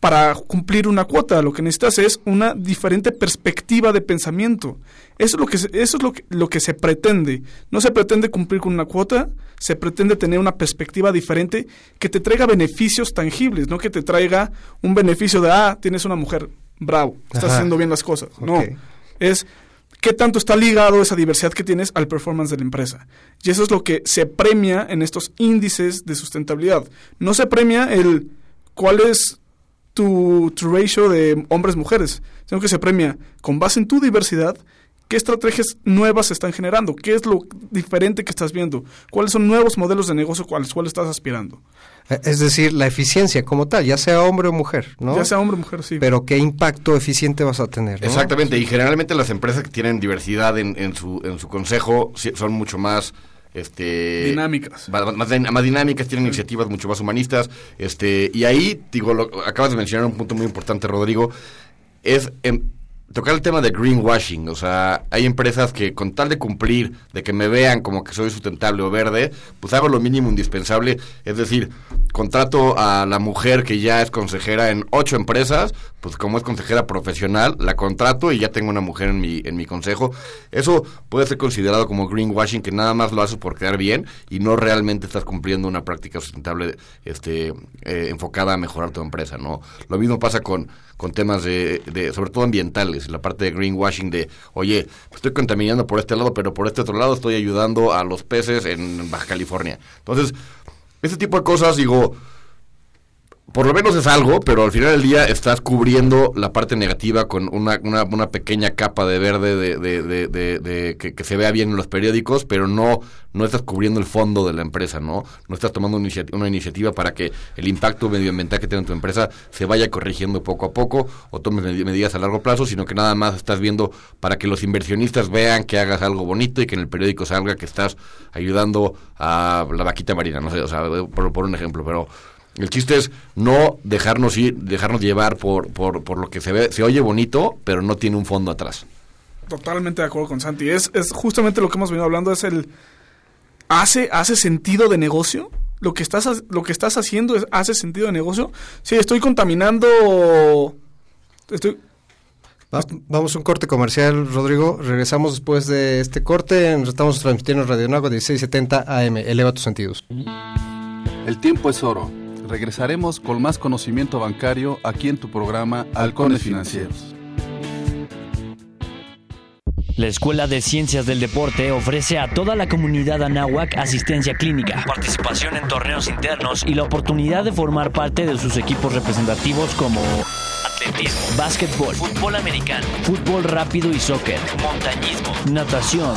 para cumplir una cuota. Lo que necesitas es una diferente perspectiva de pensamiento. Eso es lo que se, eso es lo que, lo que se pretende. No se pretende cumplir con una cuota, se pretende tener una perspectiva diferente que te traiga beneficios tangibles, no que te traiga un beneficio de, ah, tienes una mujer, bravo, estás Ajá. haciendo bien las cosas. Okay. No, es qué tanto está ligado esa diversidad que tienes al performance de la empresa. Y eso es lo que se premia en estos índices de sustentabilidad. No se premia el cuál es tu, ratio de hombres-mujeres, sino que se premia con base en tu diversidad ¿Qué estrategias nuevas se están generando? ¿Qué es lo diferente que estás viendo? ¿Cuáles son nuevos modelos de negocio a los cuales estás aspirando? Eh, Es decir, la eficiencia como tal, ya sea hombre o mujer, ¿no? Ya sea hombre o mujer, sí. Pero qué impacto eficiente vas a tener, ¿no? Exactamente, y generalmente las empresas que tienen diversidad en, en su, en su consejo son mucho más este Dinámicas. más, más din- más dinámicas tienen iniciativas mucho más humanistas este y ahí digo lo- acabas de mencionar un punto muy importante Rodrigo es em, tocar el tema de greenwashing o sea hay empresas que con tal de cumplir de que me vean como que soy sustentable o verde pues hago lo mínimo indispensable es decir contrato a la mujer que ya es consejera en ocho empresas pues como es consejera profesional la contrato y ya tengo una mujer en mi en mi consejo. Eso puede ser considerado como greenwashing que nada más lo haces por quedar bien y no realmente estás cumpliendo una práctica sustentable este eh, enfocada a mejorar tu empresa no lo mismo pasa con con temas de, de sobre todo ambientales la parte de greenwashing de oye estoy contaminando por este lado pero por este otro lado estoy ayudando a los peces en Baja California. Entonces este tipo de cosas digo por lo menos es algo, pero al final del día estás cubriendo la parte negativa con una, una, una pequeña capa de verde de, de, de, de- que, que se vea bien en los periódicos, pero no, no estás cubriendo el fondo de la empresa, ¿no? No estás tomando una, una iniciativa para que el impacto medioambiental que tiene tu empresa se vaya corrigiendo poco a poco o tomes medi- medidas a largo plazo, sino que nada más estás viendo para que los inversionistas vean que hagas algo bonito y que en el periódico salga que estás ayudando a la vaquita marina, no sé, o sea, por, por un ejemplo, pero el chiste es no dejarnos ir, dejarnos llevar por, por, por lo que se ve, se oye bonito, pero no tiene un fondo atrás. Totalmente de acuerdo con Santi. Es, es justamente lo que hemos venido hablando, es el... ¿Hace, hace sentido de negocio? ¿Lo que, estás, ¿Lo que estás haciendo es, hace sentido de negocio? Sí, estoy contaminando... Estoy, Va- vamos a un corte comercial, Rodrigo. Regresamos después de este corte. Estamos transmitiendo en Radio Nago 1670 AM. Eleva tus sentidos. El tiempo es oro. Regresaremos con más conocimiento bancario aquí en tu programa Halcones Financieros. La Escuela de Ciencias del Deporte ofrece a toda la comunidad anáhuac asistencia clínica, participación en torneos internos y la oportunidad de formar parte de sus equipos representativos como atletismo, básquetbol, fútbol americano, fútbol rápido y soccer, montañismo, natación,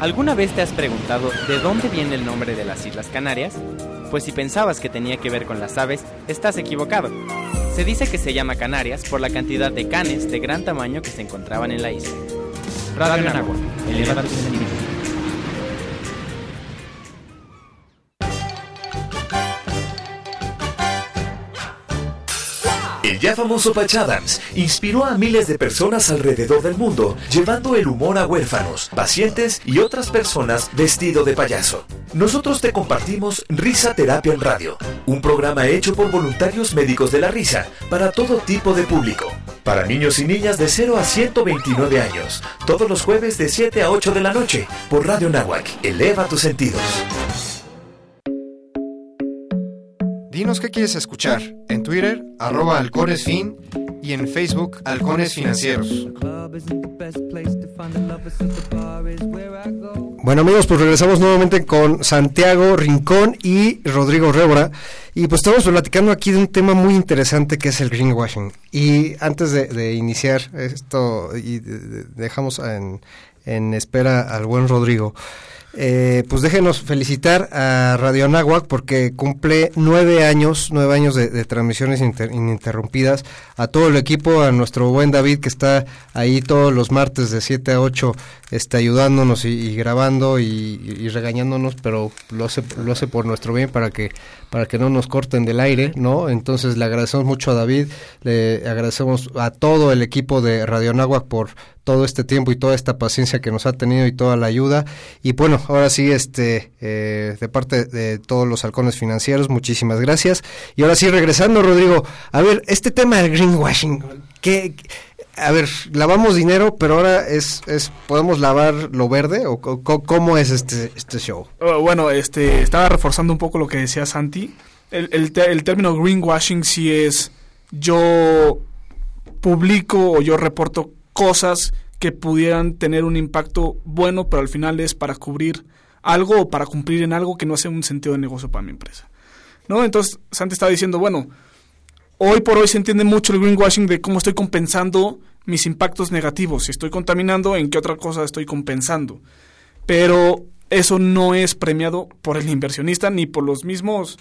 ¿Alguna vez te has preguntado de dónde viene el nombre de las Islas Canarias? Pues si pensabas que tenía que ver con las aves, estás equivocado. Se dice que se llama Canarias por la cantidad de canes de gran tamaño que se encontraban en la isla. Radio Anáhuac, eleva tus sentidos. Ya famoso Patch Adams inspiró a miles de personas alrededor del mundo, llevando el humor a huérfanos, pacientes y otras personas vestido de payaso. Nosotros te compartimos Risa Terapia en Radio, un programa hecho por voluntarios médicos de la risa para todo tipo de público. Para niños y niñas de 0 a 129 años, todos los jueves de 7 a 8 de la noche, por Radio Nahuac. Eleva tus sentidos. Dinos qué quieres escuchar. En Twitter, arroba halconesfin y en Facebook, Halcones Financieros. Bueno amigos, pues regresamos nuevamente con Santiago Rincón y Rodrigo Rebora y pues estamos platicando aquí de un tema muy interesante que es el greenwashing y antes de, iniciar esto y de- de- dejamos en espera al buen Rodrigo, eh, pues déjenos felicitar a Radio Anáhuac porque cumple nueve años, nueve años de, transmisiones ininterrumpidas. A todo el equipo, a nuestro buen David que está ahí todos los martes de 7 a 8 está ayudándonos y, grabando y, regañándonos, pero lo hace, lo hace por nuestro bien para que, para que no nos corten del aire, ¿no? Entonces le agradecemos mucho a David, le agradecemos a todo el equipo de Radio Anáhuac por todo este tiempo y toda esta paciencia que nos ha tenido y toda la ayuda. Y bueno, ahora sí, este, eh, de parte de todos los halcones financieros, muchísimas gracias. Y ahora sí, regresando, Rodrigo, a ver, este tema del greenwashing, que a ver, lavamos dinero, pero ahora es, es ¿podemos lavar lo verde? ¿O cómo es este, este show? Oh, bueno, este, estaba reforzando un poco lo que decía Santi. El, el, el término greenwashing sí es yo publico o yo reporto cosas que pudieran tener un impacto bueno, pero al final es para cubrir algo o para cumplir en algo que no hace un sentido de negocio para mi empresa. ¿No? Entonces, Santi estaba diciendo, bueno, hoy por hoy se entiende mucho el greenwashing de cómo estoy compensando mis impactos negativos. Si estoy contaminando, ¿en qué otra cosa estoy compensando? Pero eso no es premiado por el inversionista ni por los mismos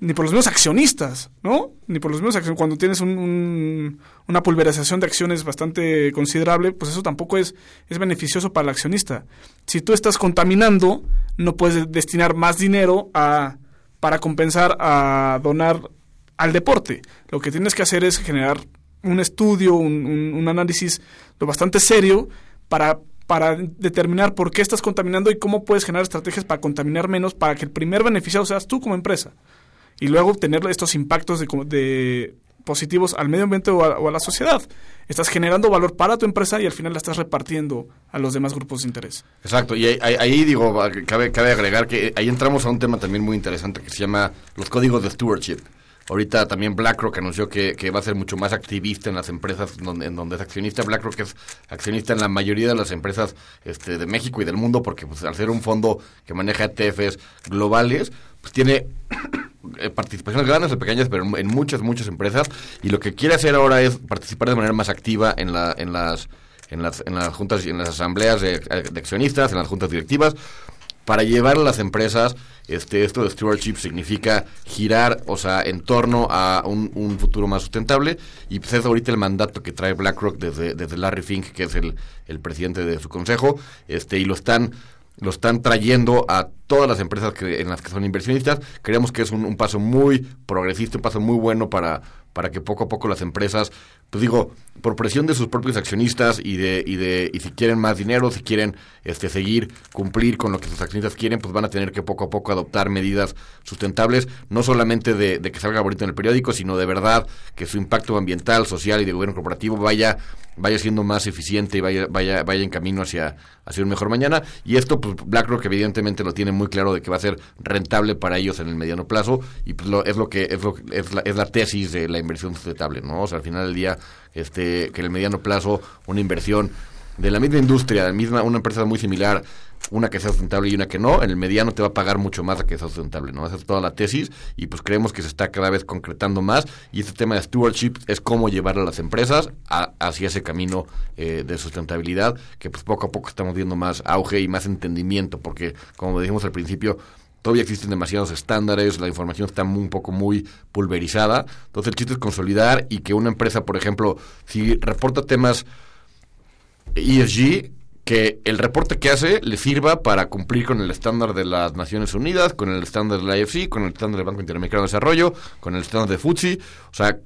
ni por los mismos accionistas, ¿no? Ni por los mismos accionistas. Cuando tienes una pulverización de acciones bastante considerable, pues eso tampoco es, es beneficioso para el accionista. Si tú estás contaminando, no puedes destinar más dinero a, para compensar a donar al deporte. Lo que tienes que hacer es generar un estudio, un, un análisis lo bastante serio para para determinar por qué estás contaminando y cómo puedes generar estrategias para contaminar menos para que el primer beneficiado seas tú como empresa y luego tener estos impactos de, de positivos al medio ambiente o a, la sociedad. Estás generando valor para tu empresa y al final la estás repartiendo a los demás grupos de interés. Exacto, y ahí, digo, cabe, cabe agregar que ahí entramos a un tema también muy interesante que se llama los códigos de stewardship. Ahorita también BlackRock anunció que, que, va a ser mucho más activista en las empresas donde, en donde es accionista. BlackRock es accionista en la mayoría de las empresas este, de México y del mundo porque pues, al ser un fondo que maneja ETFs globales, pues tiene eh, participaciones grandes o pequeñas, pero en muchas, muchas empresas. Y lo que quiere hacer ahora es participar de manera más activa en, la, en, las, en, las, en las juntas y en las asambleas de, accionistas, en las juntas directivas, para llevar a las empresas, este, esto de stewardship significa girar, o sea, en torno a un, futuro más sustentable. Y pues es ahorita el mandato que trae BlackRock desde, desde Larry Fink, que es el, el presidente de su consejo, este, y lo están lo están trayendo a todas las empresas que, en las que son inversionistas. Creemos que es un, paso muy progresista, un paso muy bueno para, para que poco a poco las empresas, pues digo, por presión de sus propios accionistas y de, y de, y si quieren más dinero, si quieren este seguir, cumplir con lo que sus accionistas quieren, pues van a tener que poco a poco adoptar medidas sustentables, no solamente de, de que salga bonito en el periódico, sino de verdad que su impacto ambiental, social y de gobierno corporativo vaya vaya siendo más eficiente y vaya, vaya, vaya en camino hacia, hacia un mejor mañana. Y esto, pues BlackRock evidentemente lo tiene muy claro de que va a ser rentable para ellos en el mediano plazo y pues lo, es lo que es, lo, es, la, es la tesis de la inversión sustentable, ¿no? O sea, al final del día, este, que en el mediano plazo una inversión de la misma industria, la misma, una empresa muy similar, una que sea sustentable y una que no, en el mediano te va a pagar mucho más la que sea sustentable, ¿no? Esa es toda la tesis y pues creemos que se está cada vez concretando más y este tema de stewardship es cómo llevar a las empresas hacia ese camino eh, de sustentabilidad que pues poco a poco estamos viendo más auge y más entendimiento porque como dijimos al principio todavía existen demasiados estándares, la información está un poco muy pulverizada, entonces el chiste es consolidar y que una empresa, por ejemplo, si reporta temas ESG, que el reporte que hace le sirva para cumplir con el estándar de las Naciones Unidas, con el estándar de la IFC, con el estándar del Banco Interamericano de Desarrollo, con el estándar de FTSE, o sea,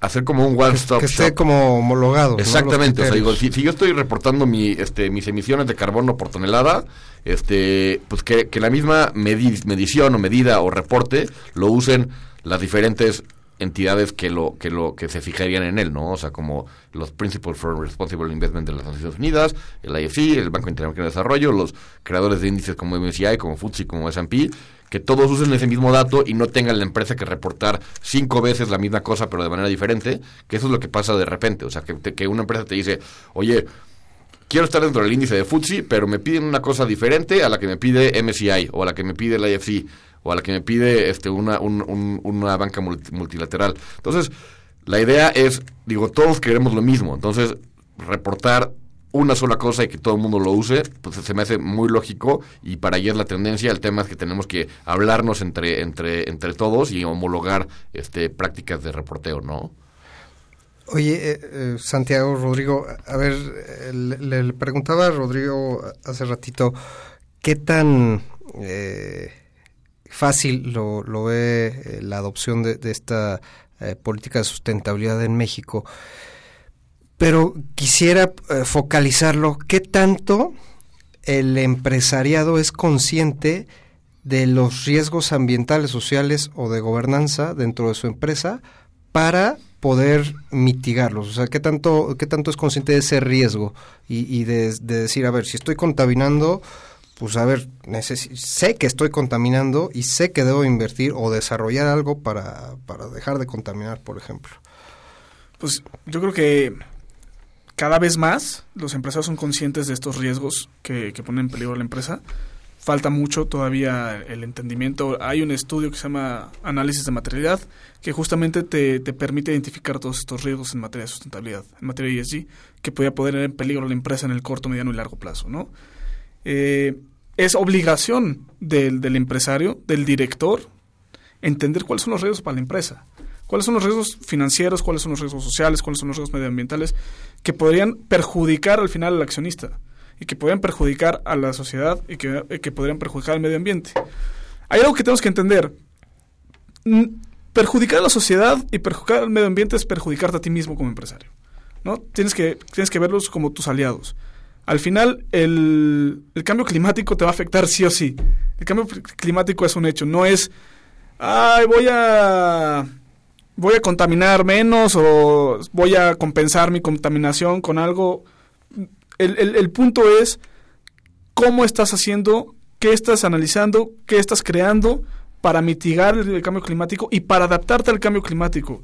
hacer como un one stop que, esté como homologado exactamente o sea digo si, yo estoy reportando mi este mis emisiones de carbono por tonelada este pues que, que la misma medición o medida o reporte lo usen las diferentes entidades que lo que lo que se fijarían en él, ¿no? O sea, como los Principles for Responsible Investment de las Naciones Unidas, el IFC, el Banco Interamericano de Desarrollo, los creadores de índices como MSCI, como FTSE, como S&P, que todos usen ese mismo dato y no tengan la empresa que reportar cinco veces la misma cosa pero de manera diferente, que eso es lo que pasa de repente, o sea, que, que una empresa te dice, oye, quiero estar dentro del índice de FTSE, pero me piden una cosa diferente a la que me pide MSCI o a la que me pide el IFC o a la que me pide este una, una banca multilateral. Entonces, la idea es, digo, todos queremos lo mismo. Entonces, reportar una sola cosa y que todo el mundo lo use, pues se me hace muy lógico y para allá es la tendencia. El tema es que tenemos que hablarnos entre, entre, entre todos y homologar este, prácticas de reporteo, ¿no? Oye, eh, eh, Santiago, Rodrigo, a ver, eh, le, preguntaba a Rodrigo hace ratito, ¿qué tan fácil lo, ve la adopción de, esta política de sustentabilidad en México? pero quisiera eh, focalizarlo, ¿qué tanto el empresariado es consciente de los riesgos ambientales, sociales o de gobernanza dentro de su empresa para poder mitigarlos? O sea, ¿qué tanto, qué tanto es consciente de ese riesgo y, de, decir, a ver, si estoy contaminando, pues a ver, sé que estoy contaminando y sé que debo invertir o desarrollar algo para, para dejar de contaminar, por ejemplo? Pues yo creo que cada vez más los empresarios son conscientes de estos riesgos que, ponen en peligro a la empresa. Falta mucho todavía el entendimiento. Hay un estudio que se llama análisis de materialidad que justamente te, permite identificar todos estos riesgos en materia de sustentabilidad, en materia de ESG, que podría poner en peligro a la empresa en el corto, mediano y largo plazo. ¿no? Eh, es obligación del, del empresario, del director, entender cuáles son los riesgos para la empresa cuáles son los riesgos financieros, cuáles son los riesgos sociales, cuáles son los riesgos medioambientales que podrían perjudicar al final al accionista y que podrían perjudicar a la sociedad y que, que podrían perjudicar al medio ambiente. Hay algo que tenemos que entender. Perjudicar a la sociedad y perjudicar al medio ambiente es perjudicarte a ti mismo como empresario. ¿no? Tienes, que, tienes que verlos como tus aliados. Al final, el, el cambio climático te va a afectar sí o sí. El cambio climático es un hecho, no es, ay, voy a voy a contaminar menos o voy a compensar mi contaminación con algo. El, el, punto es cómo estás haciendo, qué estás analizando, qué estás creando para mitigar el, cambio climático y para adaptarte al cambio climático.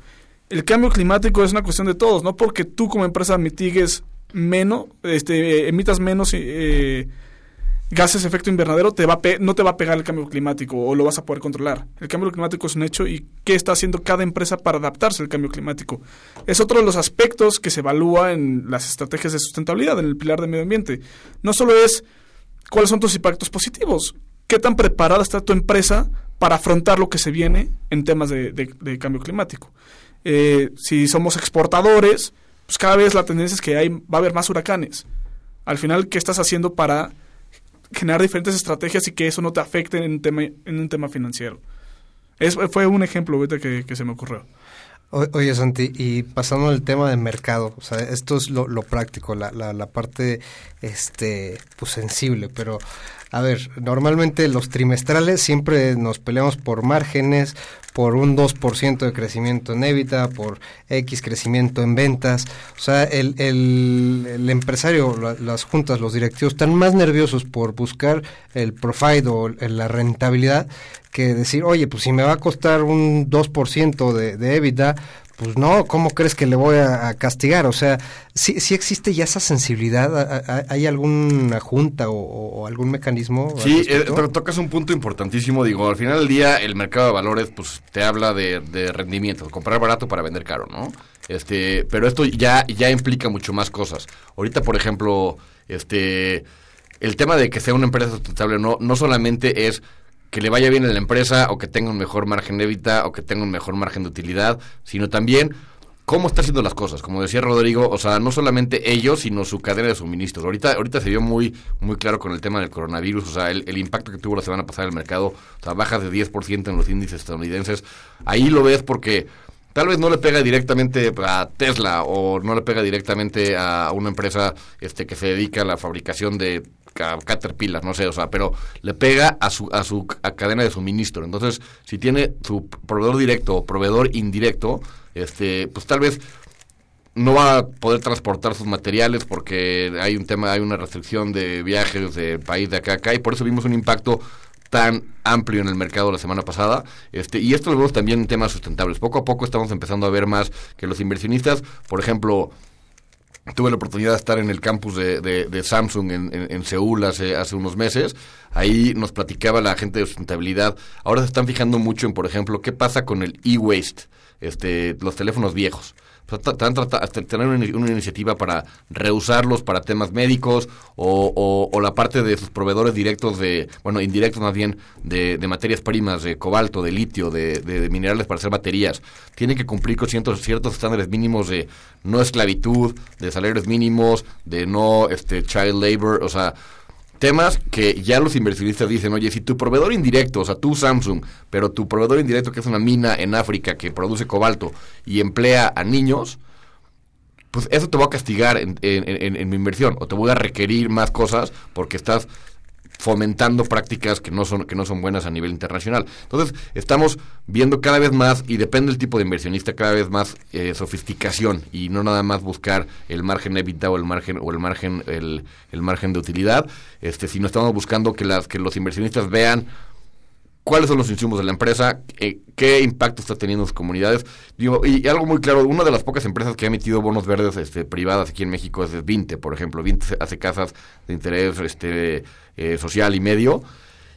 El cambio climático es una cuestión de todos, no porque tú como empresa mitigues menos, este, emitas menos eh, gases efecto invernadero te va no te va a pegar el cambio climático o lo vas a poder controlar. El cambio climático es un hecho y qué está haciendo cada empresa para adaptarse al cambio climático. Es otro de los aspectos que se evalúa en las estrategias de sustentabilidad, en el pilar de medio ambiente. No solo es cuáles son tus impactos positivos, qué tan preparada está tu empresa para afrontar lo que se viene en temas de, cambio climático. Eh, si somos exportadores, pues cada vez la tendencia es que hay, va a haber más huracanes. Al final, ¿qué estás haciendo para generar diferentes estrategias y que eso no te afecte en un tema, en un tema financiero. Es, fue un ejemplo ahorita que, que se me ocurrió. oye, Santi, y pasando al tema del mercado, o sea, esto es lo, lo práctico, la, la, la, parte este, pues sensible, pero a ver, normalmente los trimestrales siempre nos peleamos por márgenes, por un 2% de crecimiento en EBITDA, por X crecimiento en ventas. O sea, el, el, empresario, las juntas, los directivos están más nerviosos por buscar el profit o la rentabilidad que decir, oye, pues si me va a costar un 2% de, de EBITDA, pues no, ¿cómo crees que le voy a, castigar? O sea, ¿sí, ¿sí, existe ya esa sensibilidad? ¿Hay alguna junta o, algún mecanismo? Sí, eh, pero tocas un punto importantísimo. Digo, al final del día, el mercado de valores pues te habla de, de rendimiento, comprar barato para vender caro, ¿no? Este, pero esto ya, ya implica mucho más cosas. Ahorita, por ejemplo, este, el tema de que sea una empresa sustentable no, no solamente es que le vaya bien a la empresa o que tenga un mejor margen de vida o que tenga un mejor margen de utilidad, sino también cómo está haciendo las cosas. Como decía Rodrigo, o sea, no solamente ellos, sino su cadena de suministros. Ahorita, ahorita se vio muy, muy claro con el tema del coronavirus, o sea, el, impacto que tuvo la semana pasada en el mercado, o sea, bajas de 10% en los índices estadounidenses. Ahí lo ves porque tal vez no le pega directamente a Tesla o no le pega directamente a una empresa este que se dedica a la fabricación de Caterpillar, no sé, o sea, pero le pega a su, a su cadena de suministro. Entonces, si tiene su proveedor directo o proveedor indirecto, este, pues tal vez no va a poder transportar sus materiales porque hay un tema, hay una restricción de viajes de país de acá a acá y por eso vimos un impacto tan amplio en el mercado la semana pasada. Este, y esto lo vemos también en temas sustentables. Poco a poco estamos empezando a ver más que los inversionistas, por ejemplo, tuve la oportunidad de estar en el campus de, Samsung en, en- en Seúl hace, hace unos meses. Ahí nos platicaba la gente de sustentabilidad. Ahora se están fijando mucho en, por ejemplo, qué pasa con el e-waste, este, los teléfonos viejos. O sea, tener una, ini- una iniciativa para reusarlos para temas médicos o, la parte de sus proveedores directos de, bueno, indirectos más bien, de, materias primas, de cobalto, de litio, de minerales para hacer baterías. Tienen que cumplir con ciertos, ciertos estándares mínimos de no esclavitud, de salarios mínimos, de no este, child labor, o sea, temas que ya los inversionistas dicen, oye, si tu proveedor indirecto, o sea, tú Samsung, pero tu proveedor indirecto que es una mina en África que produce cobalto y emplea a niños, pues eso te va a castigar en, en- en- en mi inversión o te voy a requerir más cosas porque estás fomentando prácticas que no son que no son buenas a nivel internacional. Entonces, estamos viendo cada vez más y depende del tipo de inversionista cada vez más eh, sofisticación y no nada más buscar el margen EBITDA o el margen o el margen el, el margen de utilidad, este sino estamos buscando que las que los inversionistas vean cuáles son los insumos de la empresa, eh, qué impacto está teniendo en sus comunidades. Digo, y, algo muy claro, una de las pocas empresas que ha emitido bonos verdes este, privadas aquí en México es Vinte, por ejemplo. Vinte hace casas de interés este, eh, social y medio.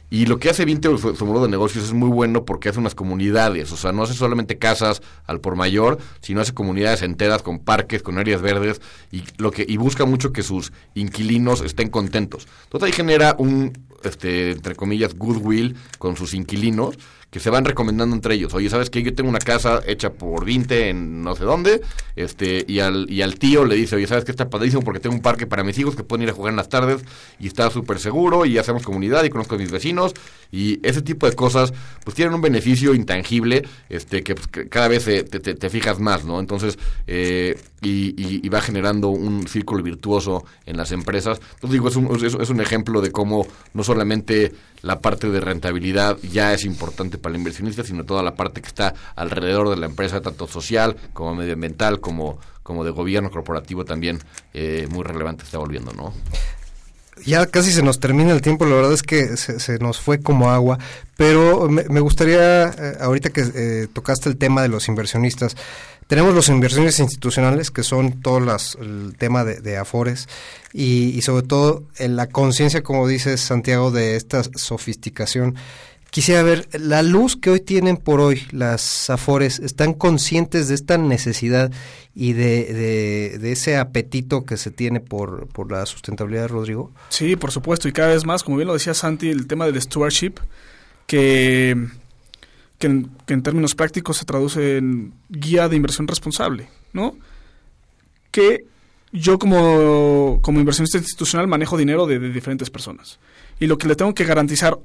Y lo que hace Vinte, su, su modo de negocios, es muy bueno porque hace unas comunidades. O sea, no hace solamente casas al por mayor, sino hace comunidades enteras con parques, con áreas verdes y, lo que, y busca mucho que sus inquilinos estén contentos. Entonces ahí genera un, este, entre comillas, goodwill con sus inquilinos que se van recomendando entre ellos. Oye, ¿sabes qué? Yo tengo una casa hecha por Vinte en no sé dónde, este, y al, y al tío le dice, oye, ¿sabes qué? Está padrísimo porque tengo un parque para mis hijos que pueden ir a jugar en las tardes y está súper seguro y hacemos comunidad y conozco a mis vecinos y ese tipo de cosas pues tienen un beneficio intangible este que, pues, que cada vez te, te- te fijas más, ¿no? Entonces, eh, y, y- y va generando un círculo virtuoso en las empresas. Entonces digo, es un, es un ejemplo de cómo no solamente la parte de rentabilidad ya es importante para el inversionista, sino toda la parte que está alrededor de la empresa, tanto social como medioambiental, como, como de gobierno corporativo también eh, muy relevante está volviendo, ¿no? Ya casi se nos termina el tiempo, la verdad es que se, nos fue como agua, pero me, gustaría, eh, ahorita que eh, tocaste el tema de los inversionistas, tenemos los inversiones institucionales, que son todo el tema de, de Afores, y, y sobre todo en la conciencia, como dices Santiago, de esta sofisticación. Quisiera ver, la luz que hoy tienen por hoy las Afores, ¿están conscientes de esta necesidad y de, ese apetito que se tiene por, la sustentabilidad, Rodrigo? Sí, por supuesto, y cada vez más, como bien lo decía Santi, el tema del stewardship, que, en, términos prácticos se traduce en guía de inversión responsable, ¿no? Que yo como, como inversionista institucional manejo dinero de diferentes personas. Y lo que le tengo que garantizar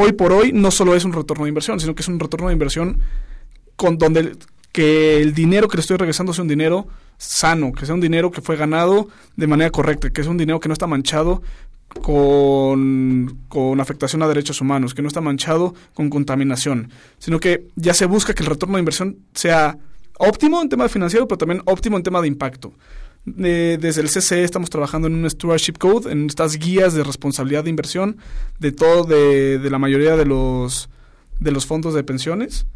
hoy por hoy no solo es un retorno de inversión, sino que es un retorno de inversión con donde el- que el dinero que le estoy regresando sea un dinero sano, que sea un dinero que fue ganado de manera correcta, que sea un dinero que no está manchado con, con afectación a derechos humanos, que no está manchado con contaminación, sino que ya se busca que el retorno de inversión sea óptimo en tema financiero, pero también óptimo en tema de impacto. Eh, desde el CCE estamos trabajando en un stewardship code, en estas guías de responsabilidad de inversión de todo, de, la mayoría de los, de los fondos de pensiones,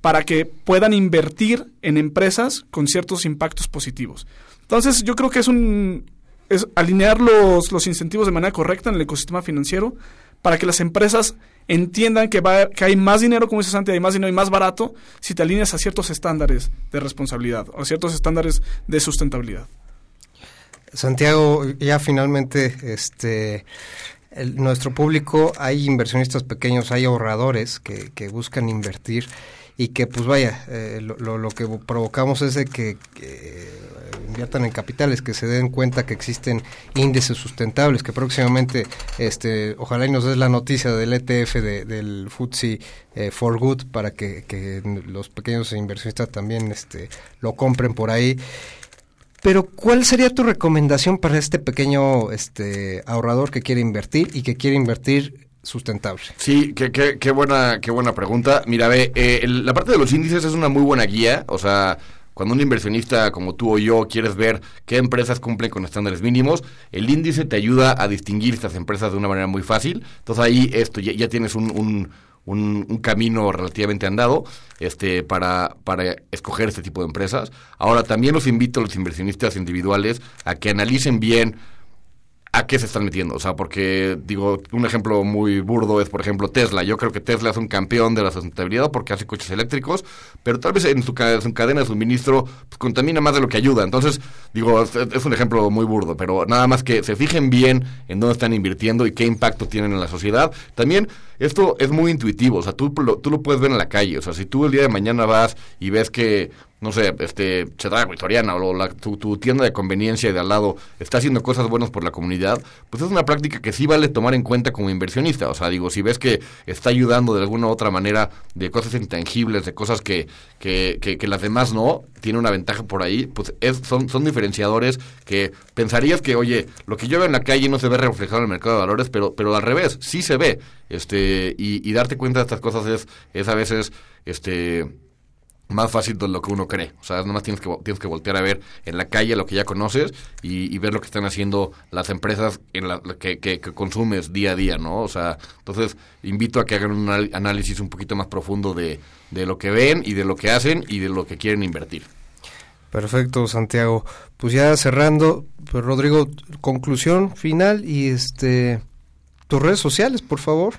para que puedan invertir en empresas con ciertos impactos positivos. Entonces, yo creo que es un es alinear los, los incentivos de manera correcta en el ecosistema financiero para que las empresas entiendan que, va, que hay más dinero, como dice Santi, hay más dinero y más barato si te alineas a ciertos estándares de responsabilidad o a ciertos estándares de sustentabilidad. Santiago, ya finalmente, este, nuestro público, hay inversionistas pequeños, hay ahorradores que, que buscan invertir y que, pues vaya, eh, lo, lo- que provocamos es de que, que inviertan en capitales, que se den cuenta que existen índices sustentables, que próximamente, este, ojalá y nos des la noticia del ETF de- del FTSE eh, for Good para que, que los pequeños inversionistas también, este, lo compren por ahí. Pero, ¿cuál sería tu recomendación para este pequeño este ahorrador que quiere invertir y que quiere invertir sustentable? Sí, qué, qué, qué buena, qué buena pregunta. Mira, ve, eh, el- la parte de los índices es una muy buena guía. O sea, cuando un inversionista como tú o yo quieres ver qué empresas cumplen con estándares mínimos, el índice te ayuda a distinguir estas empresas de una manera muy fácil. Entonces ahí esto ya, ya tienes un, un- un, un camino relativamente andado este, para, para escoger este tipo de empresas. Ahora, también los invito a los inversionistas individuales a que analicen bien a qué se están metiendo. O sea, porque, digo, un ejemplo muy burdo es, por ejemplo, Tesla. Yo creo que Tesla es un campeón de la sustentabilidad porque hace coches eléctricos, pero tal vez en su, cadena de suministro pues, contamina más de lo que ayuda. Entonces, digo, es, es, un ejemplo muy burdo, pero nada más que se fijen bien en dónde están invirtiendo y qué impacto tienen en la sociedad. También, esto es muy intuitivo, o sea, tú lo, tú lo puedes ver en la calle. O sea, si tú el día de mañana vas y ves que no sé, este, Chedrago, Victoriana o la, tu, tu, tienda de conveniencia de al lado está haciendo cosas buenas por la comunidad, pues es una práctica que sí vale tomar en cuenta como inversionista. O sea, digo, si ves que está ayudando de alguna u otra manera de cosas intangibles, de cosas que, que, que, que las demás no, tiene una ventaja por ahí, pues es, son, son diferenciadores que pensarías que, oye, lo que yo veo en la calle no se ve reflejado en el mercado de valores, pero, pero al revés, sí se ve. Este Y, darte cuenta de estas cosas es, es a veces... este más fácil de lo que uno cree. O sea, nomás tienes que, tienes que voltear a ver en la calle lo que ya conoces y, ver lo que están haciendo las empresas en la, que, consumes día a día, ¿no? O sea, entonces invito a que hagan un análisis un poquito más profundo de, de lo que ven y de lo que hacen y de lo que quieren invertir. Perfecto, Santiago. Pues ya cerrando, pues Rodrigo, conclusión final y este tus redes sociales, por favor.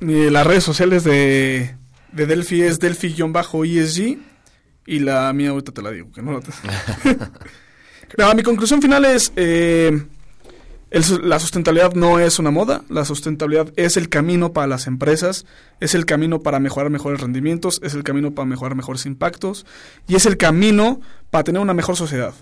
Las redes sociales de de Delphi es Delphi-ESG y la mía ahorita te la digo, que no la te... (laughs) no, mi conclusión final es, eh, el, la sustentabilidad no es una moda, la sustentabilidad es el camino para las empresas, es el camino para mejorar mejores rendimientos, es el camino para mejorar mejores impactos y es el camino para tener una mejor sociedad.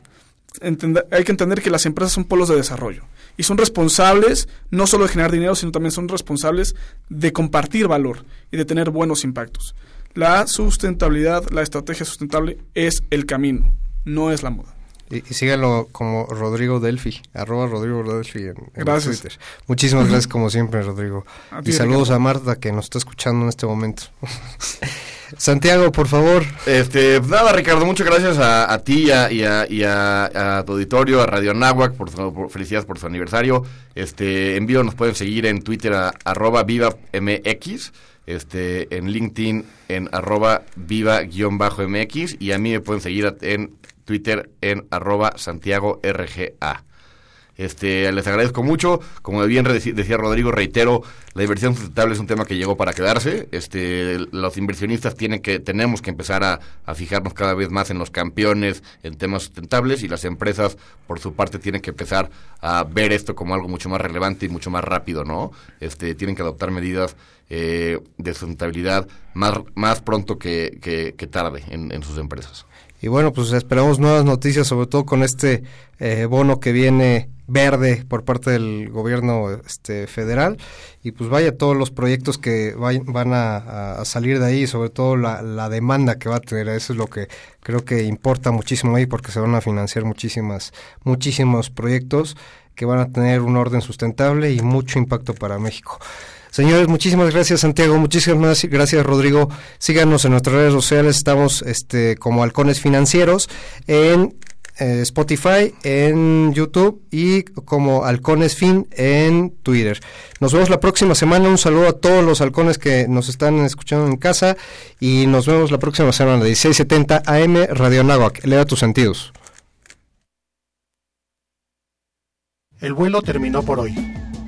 Hay que entender que las empresas son polos de desarrollo y son responsables no solo de generar dinero, sino también son responsables de compartir valor y de tener buenos impactos. La sustentabilidad, la estrategia sustentable es el camino, no es la moda. Y, y síganlo como Rodrigo Delphi, arroba Rodrigo Delphi en, en gracias. Twitter. Muchísimas gracias como siempre, Rodrigo. A y saludos Ricardo. a Marta que nos está escuchando en este momento. (laughs) Santiago, por favor. Este, nada, Ricardo, muchas gracias a, a ti y, a, y, a, y a, a, tu auditorio, a Radio Nahuac, por, su, por, felicidades por su aniversario. Este, en vivo nos pueden seguir en Twitter a arroba viva mx, este, en LinkedIn en arroba viva-mx y a mí me pueden seguir en Twitter en arroba Santiago RGA. Este, les agradezco mucho. Como bien decía Rodrigo, reitero, la inversión sustentable es un tema que llegó para quedarse. Este, los inversionistas tienen que, tenemos que empezar a, fijarnos cada vez más en los campeones en temas sustentables y las empresas, por su parte, tienen que empezar a ver esto como algo mucho más relevante y mucho más rápido, ¿no? Este, tienen que adoptar medidas eh, de sustentabilidad más, más pronto que, que, tarde en sus empresas. Y bueno, pues esperamos nuevas noticias, sobre todo con este eh, bono que viene verde por parte del gobierno este, federal. Y pues vaya, todos los proyectos que van a, salir de ahí, sobre todo la, la, demanda que va a tener. Eso es lo que creo que importa muchísimo ahí, porque se van a financiar muchísimas, muchísimos proyectos que van a tener un orden sustentable y mucho impacto para México. Señores, muchísimas gracias Santiago, muchísimas gracias Rodrigo. Síganos en nuestras redes sociales, estamos este como Halcones Financieros en eh, Spotify, en YouTube y como Halcones Fin en Twitter. Nos vemos la próxima semana. Un saludo a todos los halcones que nos están escuchando en casa y nos vemos la próxima semana, 1670 AM Radio Nahuac. Eleva tus sentidos. El vuelo terminó por hoy.